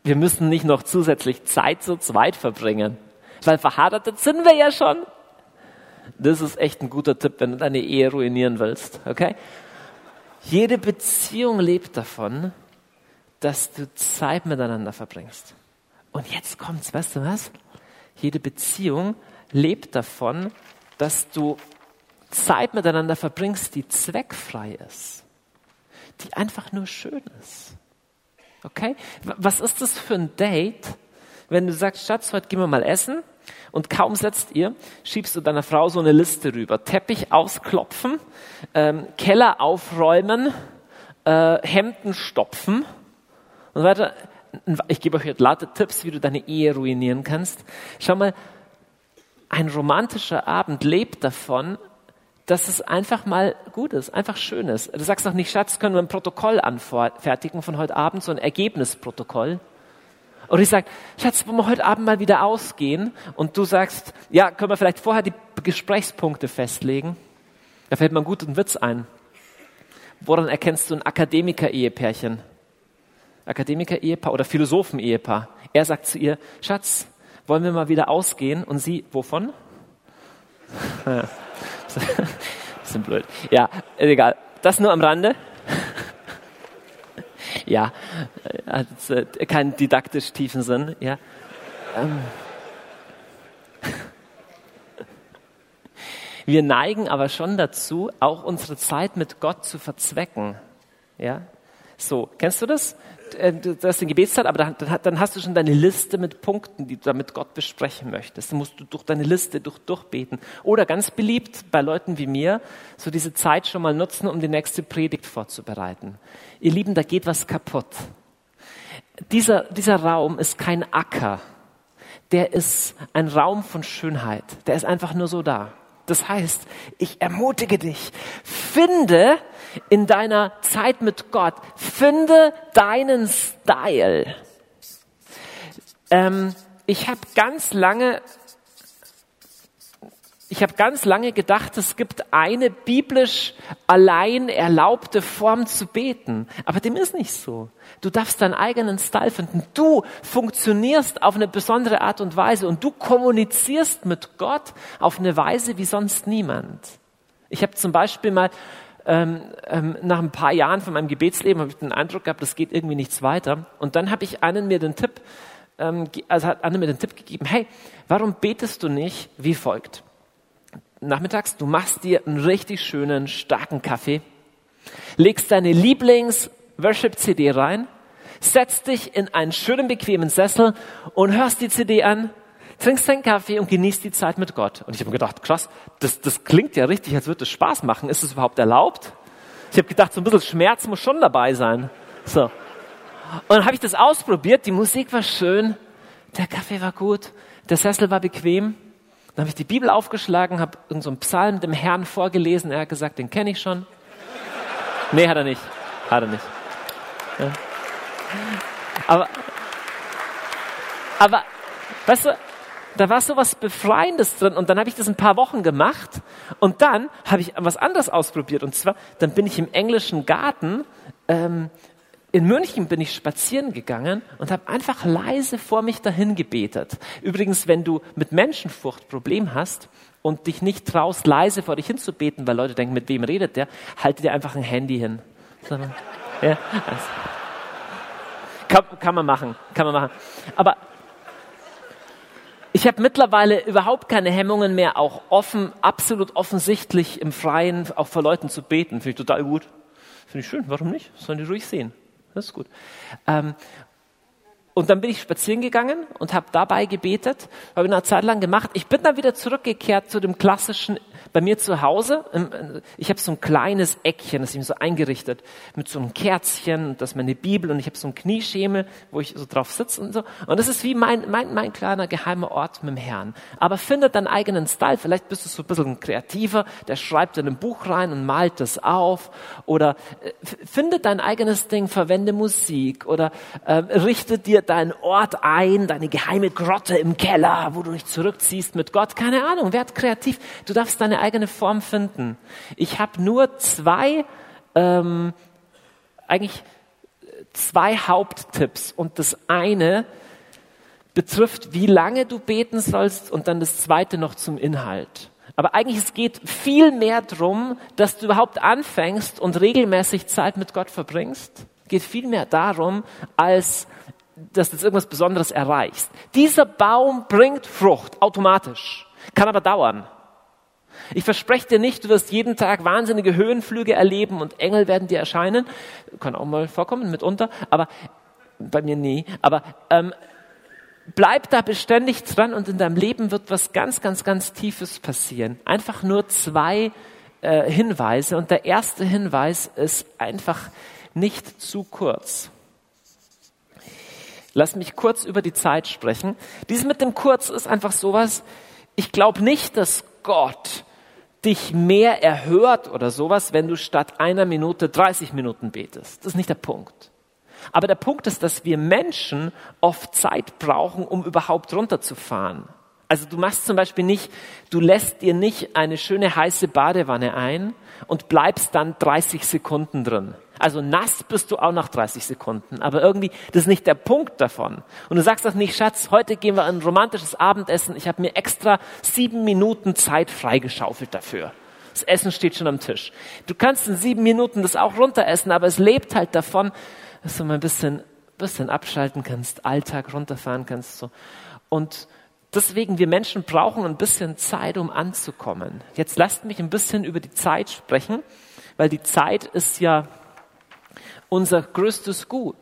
[SPEAKER 1] Wir müssen nicht noch zusätzlich Zeit zu zweit verbringen. Weil verheiratet sind wir ja schon. Das ist echt ein guter Tipp, wenn du deine Ehe ruinieren willst, okay? Jede Beziehung lebt davon, dass du Zeit miteinander verbringst. Und jetzt kommt's, weißt du was? Jede Beziehung lebt davon, dass du Zeit miteinander verbringst, die zweckfrei ist, die einfach nur schön ist. Okay? Was ist das für ein Date, wenn du sagst, Schatz, heute gehen wir mal essen und kaum setzt ihr, schiebst du deiner Frau so eine Liste rüber. Teppich ausklopfen, ähm, Keller aufräumen, äh, Hemden stopfen und weiter. Ich gebe euch jetzt lauter Tipps, wie du deine Ehe ruinieren kannst. Schau mal, ein romantischer Abend lebt davon, dass es einfach mal gut ist, einfach schön ist. Du sagst noch nicht, Schatz, können wir ein Protokoll anfertigen von heute Abend, so ein Ergebnisprotokoll. Oder ich sage, Schatz, wollen wir heute Abend mal wieder ausgehen? Und du sagst, ja, können wir vielleicht vorher die Gesprächspunkte festlegen? Da fällt mir ein guter Witz ein. Woran erkennst du ein Akademiker-Ehepärchen? Akademiker-Ehepaar oder Philosophen-Ehepaar. Er sagt zu ihr, Schatz, wollen wir mal wieder ausgehen? Und sie, wovon? Bisschen blöd. Ja, egal. Das nur am Rande. Ja, hat äh, keinen didaktisch tiefen Sinn. Ja. Ähm. Wir neigen aber schon dazu, auch unsere Zeit mit Gott zu verzwecken. Ja. So, kennst du das? Äh, du hast den Gebetszeit, aber dann, hast du schon deine Liste mit Punkten, die du da mit Gott besprechen möchtest. Dann musst du durch deine Liste durch, durchbeten. Oder ganz beliebt bei Leuten wie mir, so diese Zeit schon mal nutzen, um die nächste Predigt vorzubereiten. Ihr Lieben, da geht was kaputt. Dieser, dieser Raum ist kein Acker. Der ist ein Raum von Schönheit. Der ist einfach nur so da. Das heißt, ich ermutige dich, finde in deiner Zeit mit Gott, finde deinen Style. Ähm, ich habe ganz lange ich habe ganz lange gedacht, es gibt eine biblisch allein erlaubte Form zu beten. Aber dem ist nicht so. Du darfst deinen eigenen Style finden. Du funktionierst auf eine besondere Art und Weise und du kommunizierst mit Gott auf eine Weise wie sonst niemand. Ich habe zum Beispiel mal ähm, ähm, nach ein paar Jahren von meinem Gebetsleben habe ich den Eindruck gehabt, das geht irgendwie nichts weiter. Und dann habe ich einen mir den Tipp, ähm, also hat Anne mir den Tipp gegeben, hey, warum betest du nicht wie folgt? nachmittags, du machst dir einen richtig schönen, starken Kaffee, legst deine Lieblings-Worship-CD rein, setzt dich in einen schönen, bequemen Sessel und hörst die CD an, trinkst deinen Kaffee und genießt die Zeit mit Gott. Und ich habe mir gedacht, krass, das, das klingt ja richtig, als würde es Spaß machen. Ist es überhaupt erlaubt? Ich habe gedacht, so ein bisschen Schmerz muss schon dabei sein. So. Und dann habe ich das ausprobiert, die Musik war schön, der Kaffee war gut, der Sessel war bequem. Dann habe ich die Bibel aufgeschlagen, habe irgendeinen so Psalm dem Herrn vorgelesen. Er hat gesagt, den kenne ich schon. Nee, hat er nicht. Hat er nicht. Ja. Aber, aber, weißt du, da war so was Befreiendes drin und dann habe ich das ein paar Wochen gemacht und dann habe ich was anderes ausprobiert und zwar, dann bin ich im englischen Garten, ähm, in München bin ich spazieren gegangen und habe einfach leise vor mich dahin gebetet. Übrigens, wenn du mit Menschenfurcht Problem hast und dich nicht traust, leise vor dich hinzubeten, weil Leute denken, mit wem redet der, halte dir einfach ein Handy hin. Ja, also. kann, kann man machen, kann man machen. Aber ich habe mittlerweile überhaupt keine Hemmungen mehr, auch offen, absolut offensichtlich im Freien auch vor Leuten zu beten. Finde ich total gut. Finde ich schön. Warum nicht? Sollen die ruhig sehen. Das ist gut. Ähm, und dann bin ich spazieren gegangen und habe dabei gebetet, habe ich eine Zeit lang gemacht. Ich bin dann wieder zurückgekehrt zu dem klassischen bei mir zu Hause, ich habe so ein kleines Eckchen, das ist so eingerichtet, mit so einem Kerzchen, das ist meine Bibel und ich habe so ein Knieschemel, wo ich so drauf sitze und so. Und das ist wie mein, mein, mein kleiner geheimer Ort mit dem Herrn. Aber finde deinen eigenen Style. Vielleicht bist du so ein bisschen kreativer, der schreibt in ein Buch rein und malt das auf. Oder äh, finde dein eigenes Ding, verwende Musik oder äh, richte dir deinen Ort ein, deine geheime Grotte im Keller, wo du dich zurückziehst mit Gott. Keine Ahnung, werd kreativ. Du darfst deine eigene Form finden. Ich habe nur zwei, ähm, eigentlich zwei Haupttipps und das eine betrifft, wie lange du beten sollst und dann das zweite noch zum Inhalt. Aber eigentlich es geht viel mehr darum, dass du überhaupt anfängst und regelmäßig Zeit mit Gott verbringst. Geht viel mehr darum, als dass du jetzt irgendwas Besonderes erreichst. Dieser Baum bringt Frucht automatisch, kann aber dauern. Ich verspreche dir nicht, du wirst jeden Tag wahnsinnige Höhenflüge erleben und Engel werden dir erscheinen. Kann auch mal vorkommen, mitunter, aber bei mir nie. Aber ähm, bleib da beständig dran und in deinem Leben wird was ganz, ganz, ganz Tiefes passieren. Einfach nur zwei äh, Hinweise. Und der erste Hinweis ist einfach nicht zu kurz. Lass mich kurz über die Zeit sprechen. Dies mit dem Kurz ist einfach sowas, ich glaube nicht, dass Gott dich mehr erhört oder sowas, wenn du statt einer Minute 30 Minuten betest. Das ist nicht der Punkt. Aber der Punkt ist, dass wir Menschen oft Zeit brauchen, um überhaupt runterzufahren. Also du machst zum Beispiel nicht, du lässt dir nicht eine schöne heiße Badewanne ein und bleibst dann 30 Sekunden drin. Also nass bist du auch nach 30 Sekunden. Aber irgendwie, das ist nicht der Punkt davon. Und du sagst doch nicht, Schatz, heute gehen wir ein romantisches Abendessen. Ich habe mir extra sieben Minuten Zeit freigeschaufelt dafür. Das Essen steht schon am Tisch. Du kannst in sieben Minuten das auch runteressen, aber es lebt halt davon, dass du mal ein bisschen, bisschen abschalten kannst, Alltag runterfahren kannst. So. Und deswegen, wir Menschen brauchen ein bisschen Zeit, um anzukommen. Jetzt lasst mich ein bisschen über die Zeit sprechen, weil die Zeit ist ja unser größtes Gut.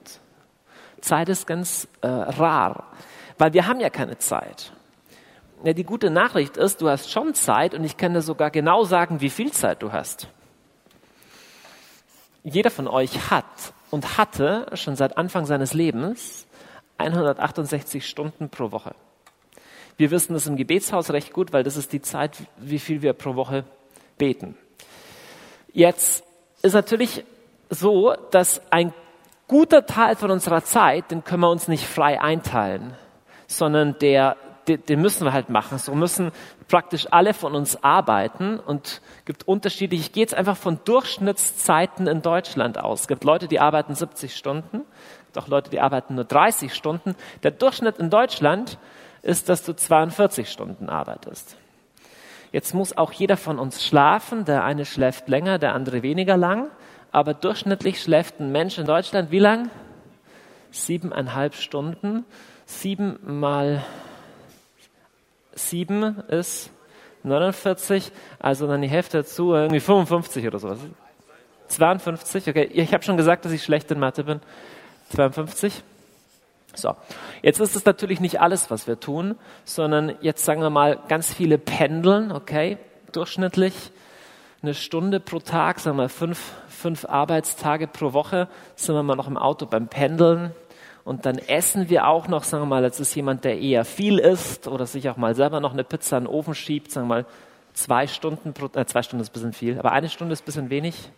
[SPEAKER 1] Zeit ist ganz äh, rar, weil wir haben ja keine Zeit. Ja, die gute Nachricht ist, du hast schon Zeit und ich kann dir sogar genau sagen, wie viel Zeit du hast. Jeder von euch hat und hatte schon seit Anfang seines Lebens 168 Stunden pro Woche. Wir wissen das im Gebetshaus recht gut, weil das ist die Zeit, wie viel wir pro Woche beten. Jetzt ist natürlich so, dass ein guter Teil von unserer Zeit, den können wir uns nicht frei einteilen, sondern der, den, müssen wir halt machen. So müssen praktisch alle von uns arbeiten und gibt unterschiedliche, ich gehe jetzt einfach von Durchschnittszeiten in Deutschland aus. Es gibt Leute, die arbeiten 70 Stunden, es gibt auch Leute, die arbeiten nur 30 Stunden. Der Durchschnitt in Deutschland ist, dass du 42 Stunden arbeitest. Jetzt muss auch jeder von uns schlafen. Der eine schläft länger, der andere weniger lang aber durchschnittlich schläft ein Mensch in Deutschland wie lang? Siebeneinhalb Stunden. Sieben mal sieben ist 49, also dann die Hälfte dazu, irgendwie 55 oder sowas. 52, okay. Ich habe schon gesagt, dass ich schlecht in Mathe bin. 52. So, jetzt ist es natürlich nicht alles, was wir tun, sondern jetzt sagen wir mal ganz viele pendeln, okay, durchschnittlich eine Stunde pro Tag, sagen wir fünf, fünf Arbeitstage pro Woche, sind wir mal noch im Auto beim Pendeln. Und dann essen wir auch noch, sagen wir mal, jetzt ist jemand, der eher viel isst oder sich auch mal selber noch eine Pizza in den Ofen schiebt, sagen wir mal, zwei Stunden pro, äh, zwei Stunden ist ein bisschen viel, aber eine Stunde ist ein bisschen wenig.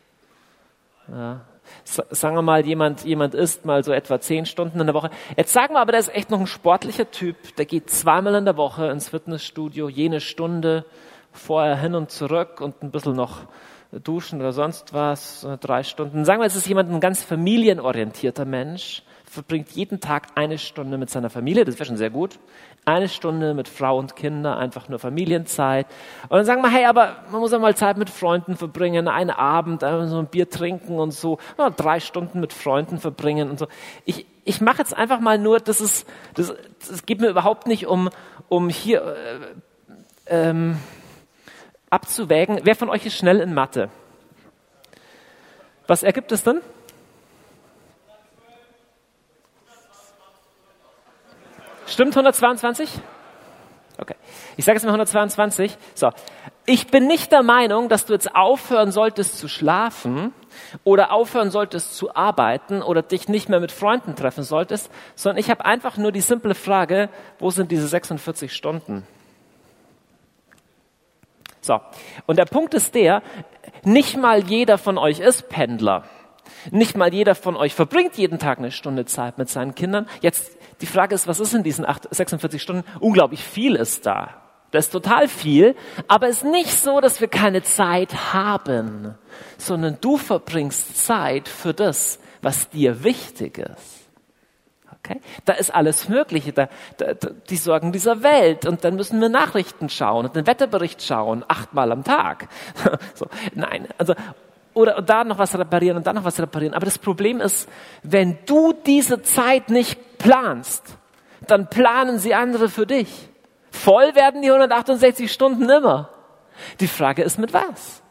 [SPEAKER 1] Ja. Sagen wir mal, jemand, jemand isst mal so etwa zehn Stunden in der Woche. Jetzt sagen wir aber, der ist echt noch ein sportlicher Typ, der geht zweimal in der Woche ins Fitnessstudio, jene Stunde, vorher hin und zurück und ein bisschen noch duschen oder sonst was, drei Stunden. Sagen wir, es ist jemand, ein ganz familienorientierter Mensch, verbringt jeden Tag eine Stunde mit seiner Familie, das wäre schon sehr gut. Eine Stunde mit Frau und Kinder, einfach nur Familienzeit. Und dann sagen wir, hey, aber man muss ja mal Zeit mit Freunden verbringen, einen Abend, so ein Bier trinken und so, ja, drei Stunden mit Freunden verbringen und so. Ich, ich mache jetzt einfach mal nur, das ist, das, das geht mir überhaupt nicht um, um hier, äh, ähm, abzuwägen, wer von euch ist schnell in Mathe? Was ergibt es dann? Stimmt 122? Okay. Ich sage jetzt mal 122. So. Ich bin nicht der Meinung, dass du jetzt aufhören solltest zu schlafen oder aufhören solltest zu arbeiten oder dich nicht mehr mit Freunden treffen solltest, sondern ich habe einfach nur die simple Frage, wo sind diese 46 Stunden? So. Und der Punkt ist der, nicht mal jeder von euch ist Pendler. Nicht mal jeder von euch verbringt jeden Tag eine Stunde Zeit mit seinen Kindern. Jetzt, die Frage ist, was ist in diesen 8, 46 Stunden? Unglaublich viel ist da. Das ist total viel, aber es ist nicht so, dass wir keine Zeit haben, sondern du verbringst Zeit für das, was dir wichtig ist. Okay? Da ist alles Mögliche, da, da, die Sorgen dieser Welt und dann müssen wir Nachrichten schauen und den Wetterbericht schauen, achtmal am Tag. so, nein, also oder da noch was reparieren und da noch was reparieren. Aber das Problem ist, wenn du diese Zeit nicht planst, dann planen sie andere für dich. Voll werden die 168 Stunden immer. Die Frage ist mit was?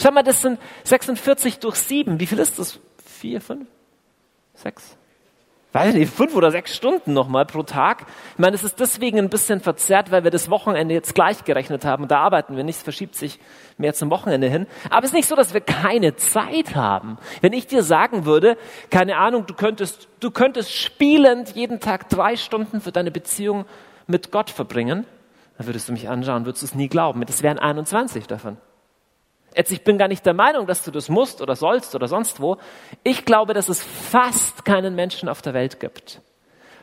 [SPEAKER 1] Schau mal, das sind 46 durch 7. Wie viel ist das? Vier, fünf, sechs? Weiß nicht, fünf oder sechs Stunden nochmal pro Tag. Ich meine, es ist deswegen ein bisschen verzerrt, weil wir das Wochenende jetzt gleich gerechnet haben. Da arbeiten wir nicht, es verschiebt sich mehr zum Wochenende hin. Aber es ist nicht so, dass wir keine Zeit haben. Wenn ich dir sagen würde, keine Ahnung, du könntest, du könntest spielend jeden Tag drei Stunden für deine Beziehung mit Gott verbringen, dann würdest du mich anschauen, würdest du es nie glauben. Das wären 21 davon. Jetzt, ich bin gar nicht der Meinung, dass du das musst oder sollst oder sonst wo. Ich glaube, dass es fast keinen Menschen auf der Welt gibt,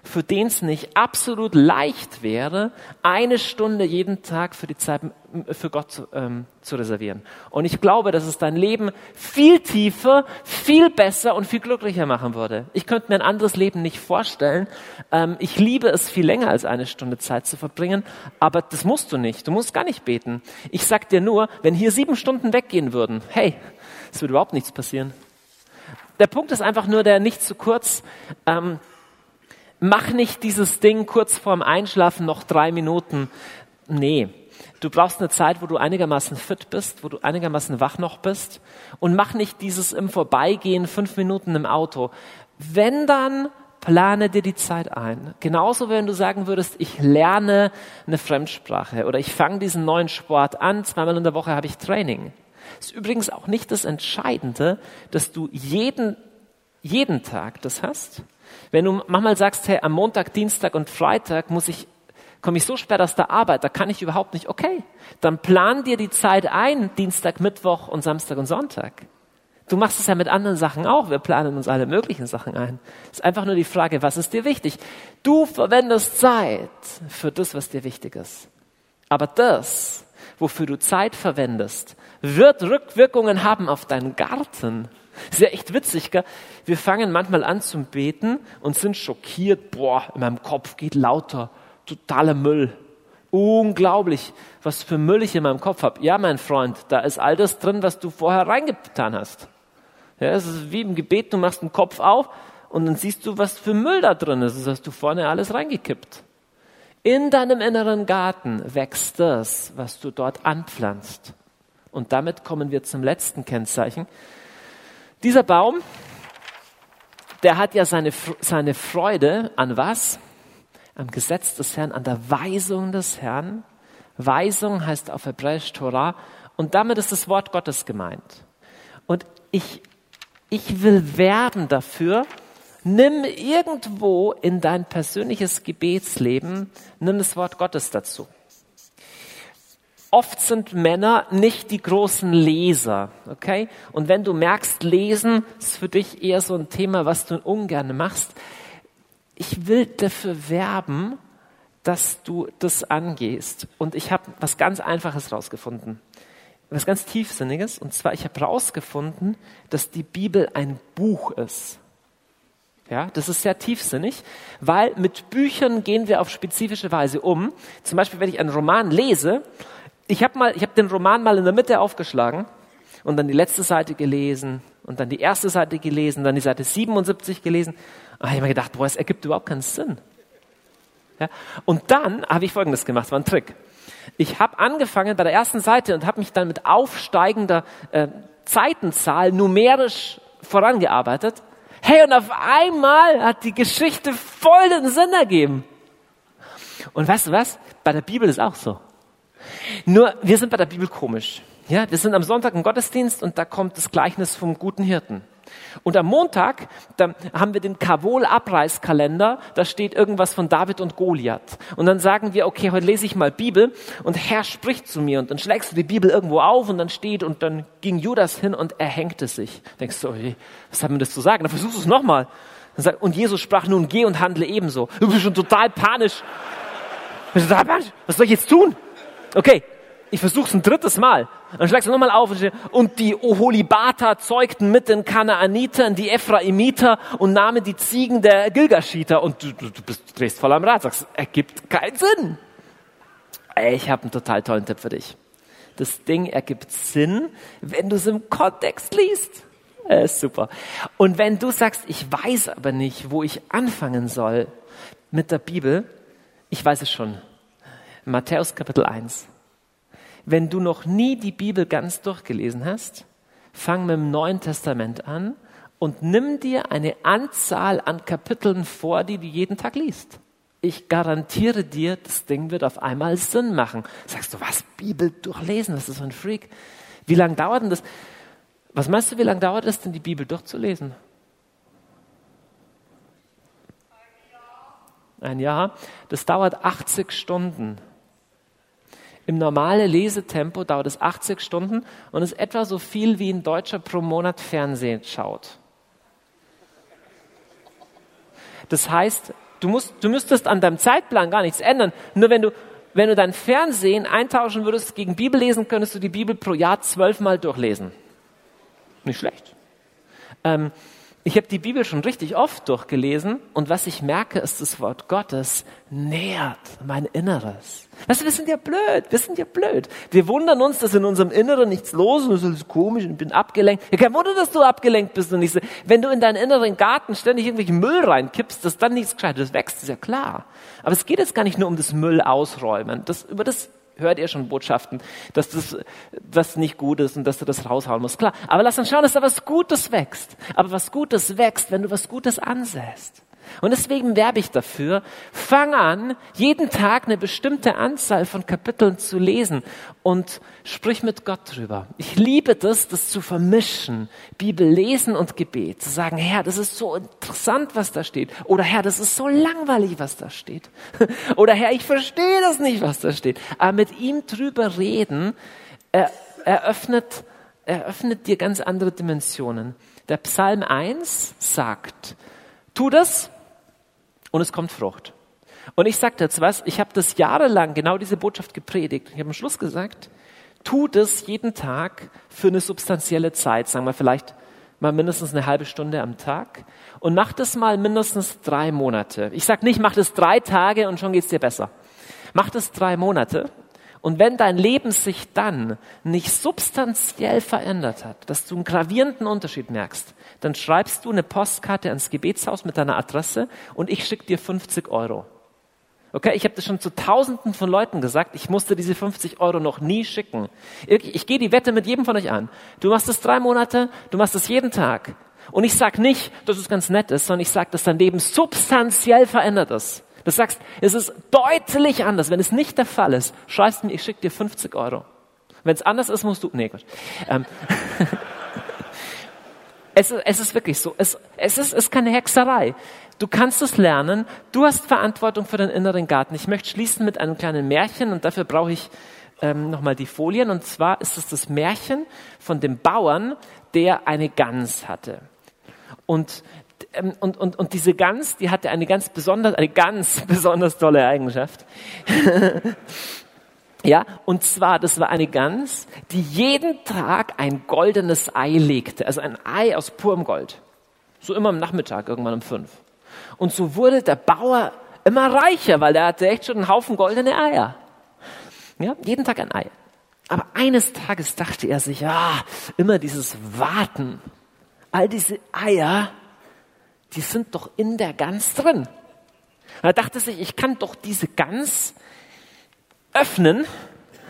[SPEAKER 1] für den es nicht absolut leicht wäre, eine Stunde jeden Tag für die Zeit für Gott zu, ähm, zu reservieren. Und ich glaube, dass es dein Leben viel tiefer, viel besser und viel glücklicher machen würde. Ich könnte mir ein anderes Leben nicht vorstellen. Ähm, ich liebe es viel länger als eine Stunde Zeit zu verbringen, aber das musst du nicht. Du musst gar nicht beten. Ich sag dir nur, wenn hier sieben Stunden weggehen würden, hey, es würde überhaupt nichts passieren. Der Punkt ist einfach nur der nicht zu kurz. Ähm, mach nicht dieses Ding kurz vorm Einschlafen noch drei Minuten. Nee. Du brauchst eine Zeit, wo du einigermaßen fit bist, wo du einigermaßen wach noch bist. Und mach nicht dieses im Vorbeigehen fünf Minuten im Auto. Wenn dann, plane dir die Zeit ein. Genauso, wenn du sagen würdest, ich lerne eine Fremdsprache oder ich fange diesen neuen Sport an, zweimal in der Woche habe ich Training. Ist übrigens auch nicht das Entscheidende, dass du jeden, jeden Tag das hast, wenn du manchmal sagst, hey, am Montag, Dienstag und Freitag muss ich, komme ich so spät aus der Arbeit, da kann ich überhaupt nicht, okay, dann plan dir die Zeit ein, Dienstag, Mittwoch und Samstag und Sonntag. Du machst es ja mit anderen Sachen auch. Wir planen uns alle möglichen Sachen ein. Es ist einfach nur die Frage, was ist dir wichtig? Du verwendest Zeit für das, was dir wichtig ist. Aber das, wofür du Zeit verwendest, wird Rückwirkungen haben auf deinen Garten. Ist ja echt witzig, gell? Wir fangen manchmal an zum Beten und sind schockiert. Boah, in meinem Kopf geht lauter totaler Müll. Unglaublich, was für Müll ich in meinem Kopf habe. Ja, mein Freund, da ist all das drin, was du vorher reingetan hast. Ja, es ist wie im Gebet, du machst den Kopf auf und dann siehst du, was für Müll da drin ist. Das hast du vorne alles reingekippt. In deinem inneren Garten wächst das, was du dort anpflanzt. Und damit kommen wir zum letzten Kennzeichen. Dieser Baum, der hat ja seine, seine Freude an was? Am Gesetz des Herrn, an der Weisung des Herrn. Weisung heißt auf Hebräisch Torah. Und damit ist das Wort Gottes gemeint. Und ich, ich will werben dafür, nimm irgendwo in dein persönliches Gebetsleben, nimm das Wort Gottes dazu. Oft sind Männer nicht die großen Leser, okay? Und wenn du merkst, lesen ist für dich eher so ein Thema, was du ungern machst, ich will dafür werben, dass du das angehst. Und ich habe was ganz Einfaches rausgefunden, was ganz Tiefsinniges. Und zwar, ich habe rausgefunden, dass die Bibel ein Buch ist. Ja, das ist sehr tiefsinnig, weil mit Büchern gehen wir auf spezifische Weise um. Zum Beispiel, wenn ich einen Roman lese, ich habe mal, ich den Roman mal in der Mitte aufgeschlagen und dann die letzte Seite gelesen und dann die erste Seite gelesen, dann die Seite 77 gelesen. Und ich habe mir gedacht, boah, es ergibt überhaupt keinen Sinn. Ja? Und dann habe ich Folgendes gemacht, war ein Trick. Ich habe angefangen bei der ersten Seite und habe mich dann mit aufsteigender äh, Zeitenzahl numerisch vorangearbeitet Hey, und auf einmal hat die Geschichte voll den Sinn ergeben. Und weißt du was? Bei der Bibel ist auch so. Nur, wir sind bei der Bibel komisch. Ja, wir sind am Sonntag im Gottesdienst und da kommt das Gleichnis vom guten Hirten. Und am Montag, da haben wir den Kavol-Abreißkalender, da steht irgendwas von David und Goliath. Und dann sagen wir, okay, heute lese ich mal Bibel und Herr spricht zu mir und dann schlägst du die Bibel irgendwo auf und dann steht und dann ging Judas hin und er hängte sich. Denkst du, hey, was hat mir das zu sagen? Dann versuchst du es nochmal. Und Jesus sprach nun, geh und handle ebenso. Du bist schon total panisch. Was soll ich jetzt tun? Okay, ich versuch's ein drittes Mal. Dann schlägst du nochmal auf und die Oholibata zeugten mit den Kanaanitern, die Ephraimiter und nahmen die Ziegen der Gilgashiter und du, du, du, bist, drehst voll am Rad, sagst, ergibt keinen Sinn. Ich habe einen total tollen Tipp für dich. Das Ding ergibt Sinn, wenn du es im Kontext liest. Ist super. Und wenn du sagst, ich weiß aber nicht, wo ich anfangen soll mit der Bibel, ich weiß es schon. Matthäus Kapitel 1 wenn du noch nie die Bibel ganz durchgelesen hast, fang mit dem Neuen Testament an und nimm dir eine Anzahl an Kapiteln vor, die du jeden Tag liest. Ich garantiere dir, das Ding wird auf einmal Sinn machen. Sagst du, was? Bibel durchlesen? Was ist so ein Freak? Wie lange dauert denn das? Was meinst du, wie lange dauert es denn, die Bibel durchzulesen? Ein Jahr. Ein Jahr. Das dauert 80 Stunden. Im normalen Lesetempo dauert es 80 Stunden und ist etwa so viel, wie ein Deutscher pro Monat Fernsehen schaut. Das heißt, du, musst, du müsstest an deinem Zeitplan gar nichts ändern. Nur wenn du, wenn du dein Fernsehen eintauschen würdest gegen Bibel lesen, könntest du die Bibel pro Jahr zwölfmal durchlesen. Nicht schlecht. Ähm, ich habe die Bibel schon richtig oft durchgelesen und was ich merke, ist, das Wort Gottes nährt mein Inneres. Weißt du, wir sind ja blöd, wir sind ja blöd. Wir wundern uns, dass in unserem Inneren nichts los ist das ist komisch und ich bin abgelenkt. Ja, kein Wunder, dass du abgelenkt bist und nicht so. Wenn du in deinen inneren Garten ständig irgendwelchen Müll reinkippst, dass dann nichts Gescheites wächst, ist ja klar. Aber es geht jetzt gar nicht nur um das Müll ausräumen. Das, über das hört ihr schon Botschaften, dass das, das nicht gut ist und dass du das raushauen musst. Klar, aber lass uns schauen, dass da was Gutes wächst. Aber was Gutes wächst, wenn du was Gutes ansäst. Und deswegen werbe ich dafür, fang an, jeden Tag eine bestimmte Anzahl von Kapiteln zu lesen und sprich mit Gott drüber. Ich liebe das, das zu vermischen, Bibel lesen und Gebet, zu sagen, Herr, das ist so interessant, was da steht. Oder Herr, das ist so langweilig, was da steht. Oder Herr, ich verstehe das nicht, was da steht. Aber mit ihm drüber reden, er, eröffnet, eröffnet dir ganz andere Dimensionen. Der Psalm 1 sagt, tu das, und es kommt Frucht. Und ich sage jetzt was, ich habe das jahrelang genau diese Botschaft gepredigt. Ich habe am Schluss gesagt, tu das jeden Tag für eine substanzielle Zeit, sagen wir vielleicht mal mindestens eine halbe Stunde am Tag und mach das mal mindestens drei Monate. Ich sage nicht, mach das drei Tage und schon geht's dir besser. Mach das drei Monate und wenn dein Leben sich dann nicht substanziell verändert hat, dass du einen gravierenden Unterschied merkst, dann schreibst du eine Postkarte ans Gebetshaus mit deiner Adresse und ich schicke dir 50 Euro. Okay, ich habe das schon zu Tausenden von Leuten gesagt. Ich musste diese 50 Euro noch nie schicken. Ich, ich gehe die Wette mit jedem von euch an. Du machst es drei Monate, du machst es jeden Tag. Und ich sag nicht, dass es ganz nett ist, sondern ich sag, dass dein Leben substanziell verändert ist. Du sagst, es ist deutlich anders. Wenn es nicht der Fall ist, schreibst du mir, ich schicke dir 50 Euro. Wenn es anders ist, musst du. Nee, Gott. Ähm, es, es, ist wirklich so. Es, es, ist, es ist keine Hexerei. Du kannst es lernen. Du hast Verantwortung für deinen inneren Garten. Ich möchte schließen mit einem kleinen Märchen und dafür brauche ich ähm, nochmal die Folien. Und zwar ist es das Märchen von dem Bauern, der eine Gans hatte. Und ähm, und, und, und diese Gans, die hatte eine ganz besonders, eine ganz besonders tolle Eigenschaft. Ja, und zwar, das war eine Gans, die jeden Tag ein goldenes Ei legte, also ein Ei aus purem Gold. So immer am Nachmittag, irgendwann um fünf. Und so wurde der Bauer immer reicher, weil er hatte echt schon einen Haufen goldene Eier. Ja, jeden Tag ein Ei. Aber eines Tages dachte er sich, ja, immer dieses Warten, all diese Eier, die sind doch in der Gans drin. Er dachte sich, ich kann doch diese Gans öffnen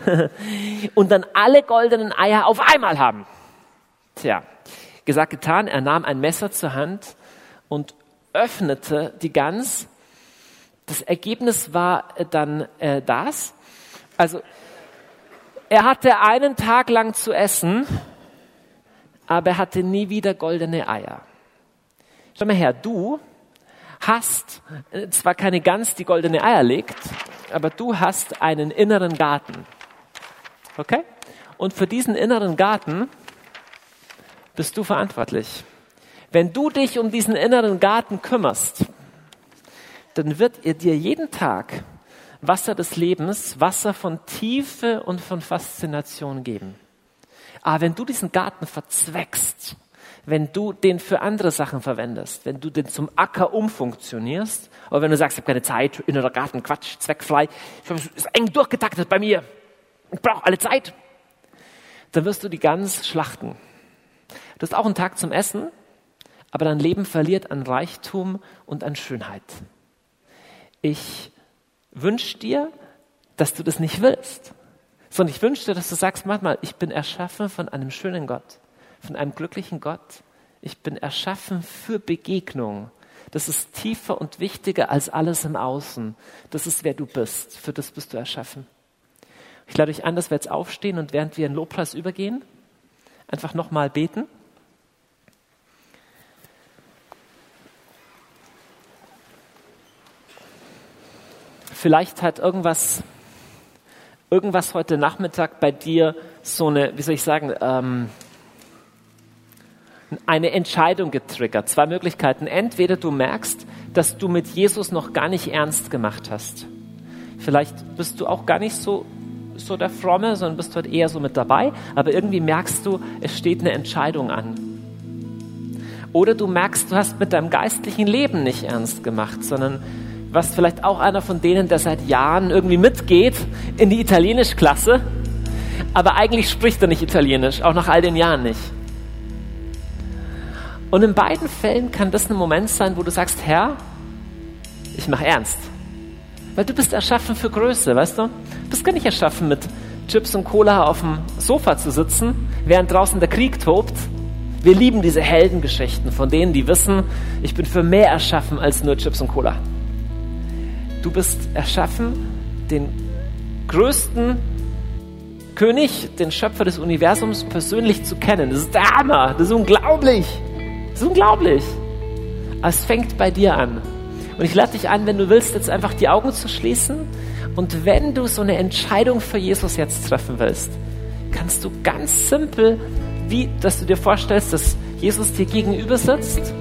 [SPEAKER 1] und dann alle goldenen Eier auf einmal haben. Tja, gesagt, getan, er nahm ein Messer zur Hand und öffnete die Gans. Das Ergebnis war dann äh, das. Also, er hatte einen Tag lang zu essen, aber er hatte nie wieder goldene Eier. Schau mal her, du hast äh, zwar keine Gans, die goldene Eier legt, aber du hast einen inneren Garten. Okay? Und für diesen inneren Garten bist du verantwortlich. Wenn du dich um diesen inneren Garten kümmerst, dann wird er dir jeden Tag Wasser des Lebens, Wasser von Tiefe und von Faszination geben. Aber wenn du diesen Garten verzweckst, wenn du den für andere Sachen verwendest, wenn du den zum Acker umfunktionierst, oder wenn du sagst, ich habe keine Zeit, innerer Garten, Quatsch, zweckfrei, es ist eng durchgetaktet bei mir, ich brauche alle Zeit, dann wirst du die ganz schlachten. Du hast auch einen Tag zum Essen, aber dein Leben verliert an Reichtum und an Schönheit. Ich wünsche dir, dass du das nicht willst, sondern ich wünsche dir, dass du sagst, manchmal, ich bin erschaffen von einem schönen Gott von einem glücklichen Gott. Ich bin erschaffen für Begegnung. Das ist tiefer und wichtiger als alles im Außen. Das ist, wer du bist. Für das bist du erschaffen. Ich lade dich an, dass wir jetzt aufstehen und während wir in Lobpreis übergehen, einfach nochmal beten. Vielleicht hat irgendwas, irgendwas heute Nachmittag bei dir so eine, wie soll ich sagen, ähm, eine Entscheidung getriggert. Zwei Möglichkeiten. Entweder du merkst, dass du mit Jesus noch gar nicht ernst gemacht hast. Vielleicht bist du auch gar nicht so, so der Fromme, sondern bist dort eher so mit dabei, aber irgendwie merkst du, es steht eine Entscheidung an. Oder du merkst, du hast mit deinem geistlichen Leben nicht ernst gemacht, sondern warst vielleicht auch einer von denen, der seit Jahren irgendwie mitgeht in die Italienischklasse, aber eigentlich spricht er nicht Italienisch, auch nach all den Jahren nicht. Und in beiden Fällen kann das ein Moment sein, wo du sagst, Herr, ich mache ernst. Weil du bist erschaffen für Größe, weißt du? Du bist gar nicht erschaffen, mit Chips und Cola auf dem Sofa zu sitzen, während draußen der Krieg tobt. Wir lieben diese Heldengeschichten von denen, die wissen, ich bin für mehr erschaffen als nur Chips und Cola. Du bist erschaffen, den größten König, den Schöpfer des Universums persönlich zu kennen. Das ist der Hammer, das ist unglaublich. Ist unglaublich. Aber es fängt bei dir an. Und ich lade dich ein, wenn du willst, jetzt einfach die Augen zu schließen. Und wenn du so eine Entscheidung für Jesus jetzt treffen willst, kannst du ganz simpel, wie, dass du dir vorstellst, dass Jesus dir gegenüber sitzt,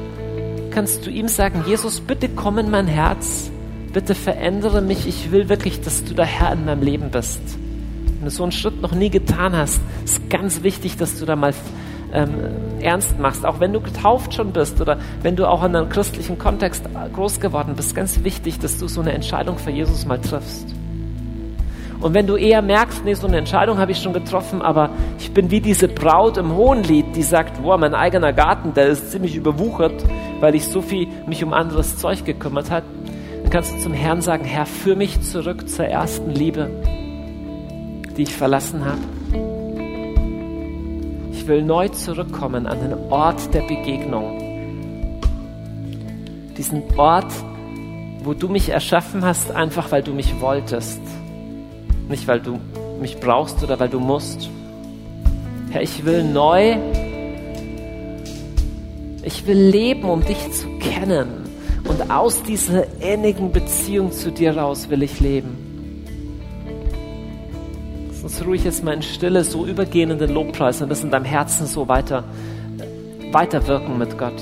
[SPEAKER 1] kannst du ihm sagen, Jesus, bitte komm in mein Herz, bitte verändere mich, ich will wirklich, dass du der Herr in meinem Leben bist. Wenn du so einen Schritt noch nie getan hast, ist ganz wichtig, dass du da mal ähm, ernst machst, auch wenn du getauft schon bist oder wenn du auch in einem christlichen Kontext groß geworden bist, ganz wichtig, dass du so eine Entscheidung für Jesus mal triffst. Und wenn du eher merkst, nee, so eine Entscheidung habe ich schon getroffen, aber ich bin wie diese Braut im Hohenlied, die sagt, boah, mein eigener Garten, der ist ziemlich überwuchert, weil ich so viel mich um anderes Zeug gekümmert habe, kannst du zum Herrn sagen, Herr, führ mich zurück zur ersten Liebe, die ich verlassen habe. Will neu zurückkommen an den Ort der Begegnung. Diesen Ort, wo du mich erschaffen hast, einfach weil du mich wolltest. Nicht weil du mich brauchst oder weil du musst. Herr, ich will neu, ich will leben, um dich zu kennen. Und aus dieser innigen Beziehung zu dir raus will ich leben. Uns ruhig jetzt mal in Stille so übergehen in den Lobpreis und das in deinem Herzen so weiter, weiter wirken mit Gott.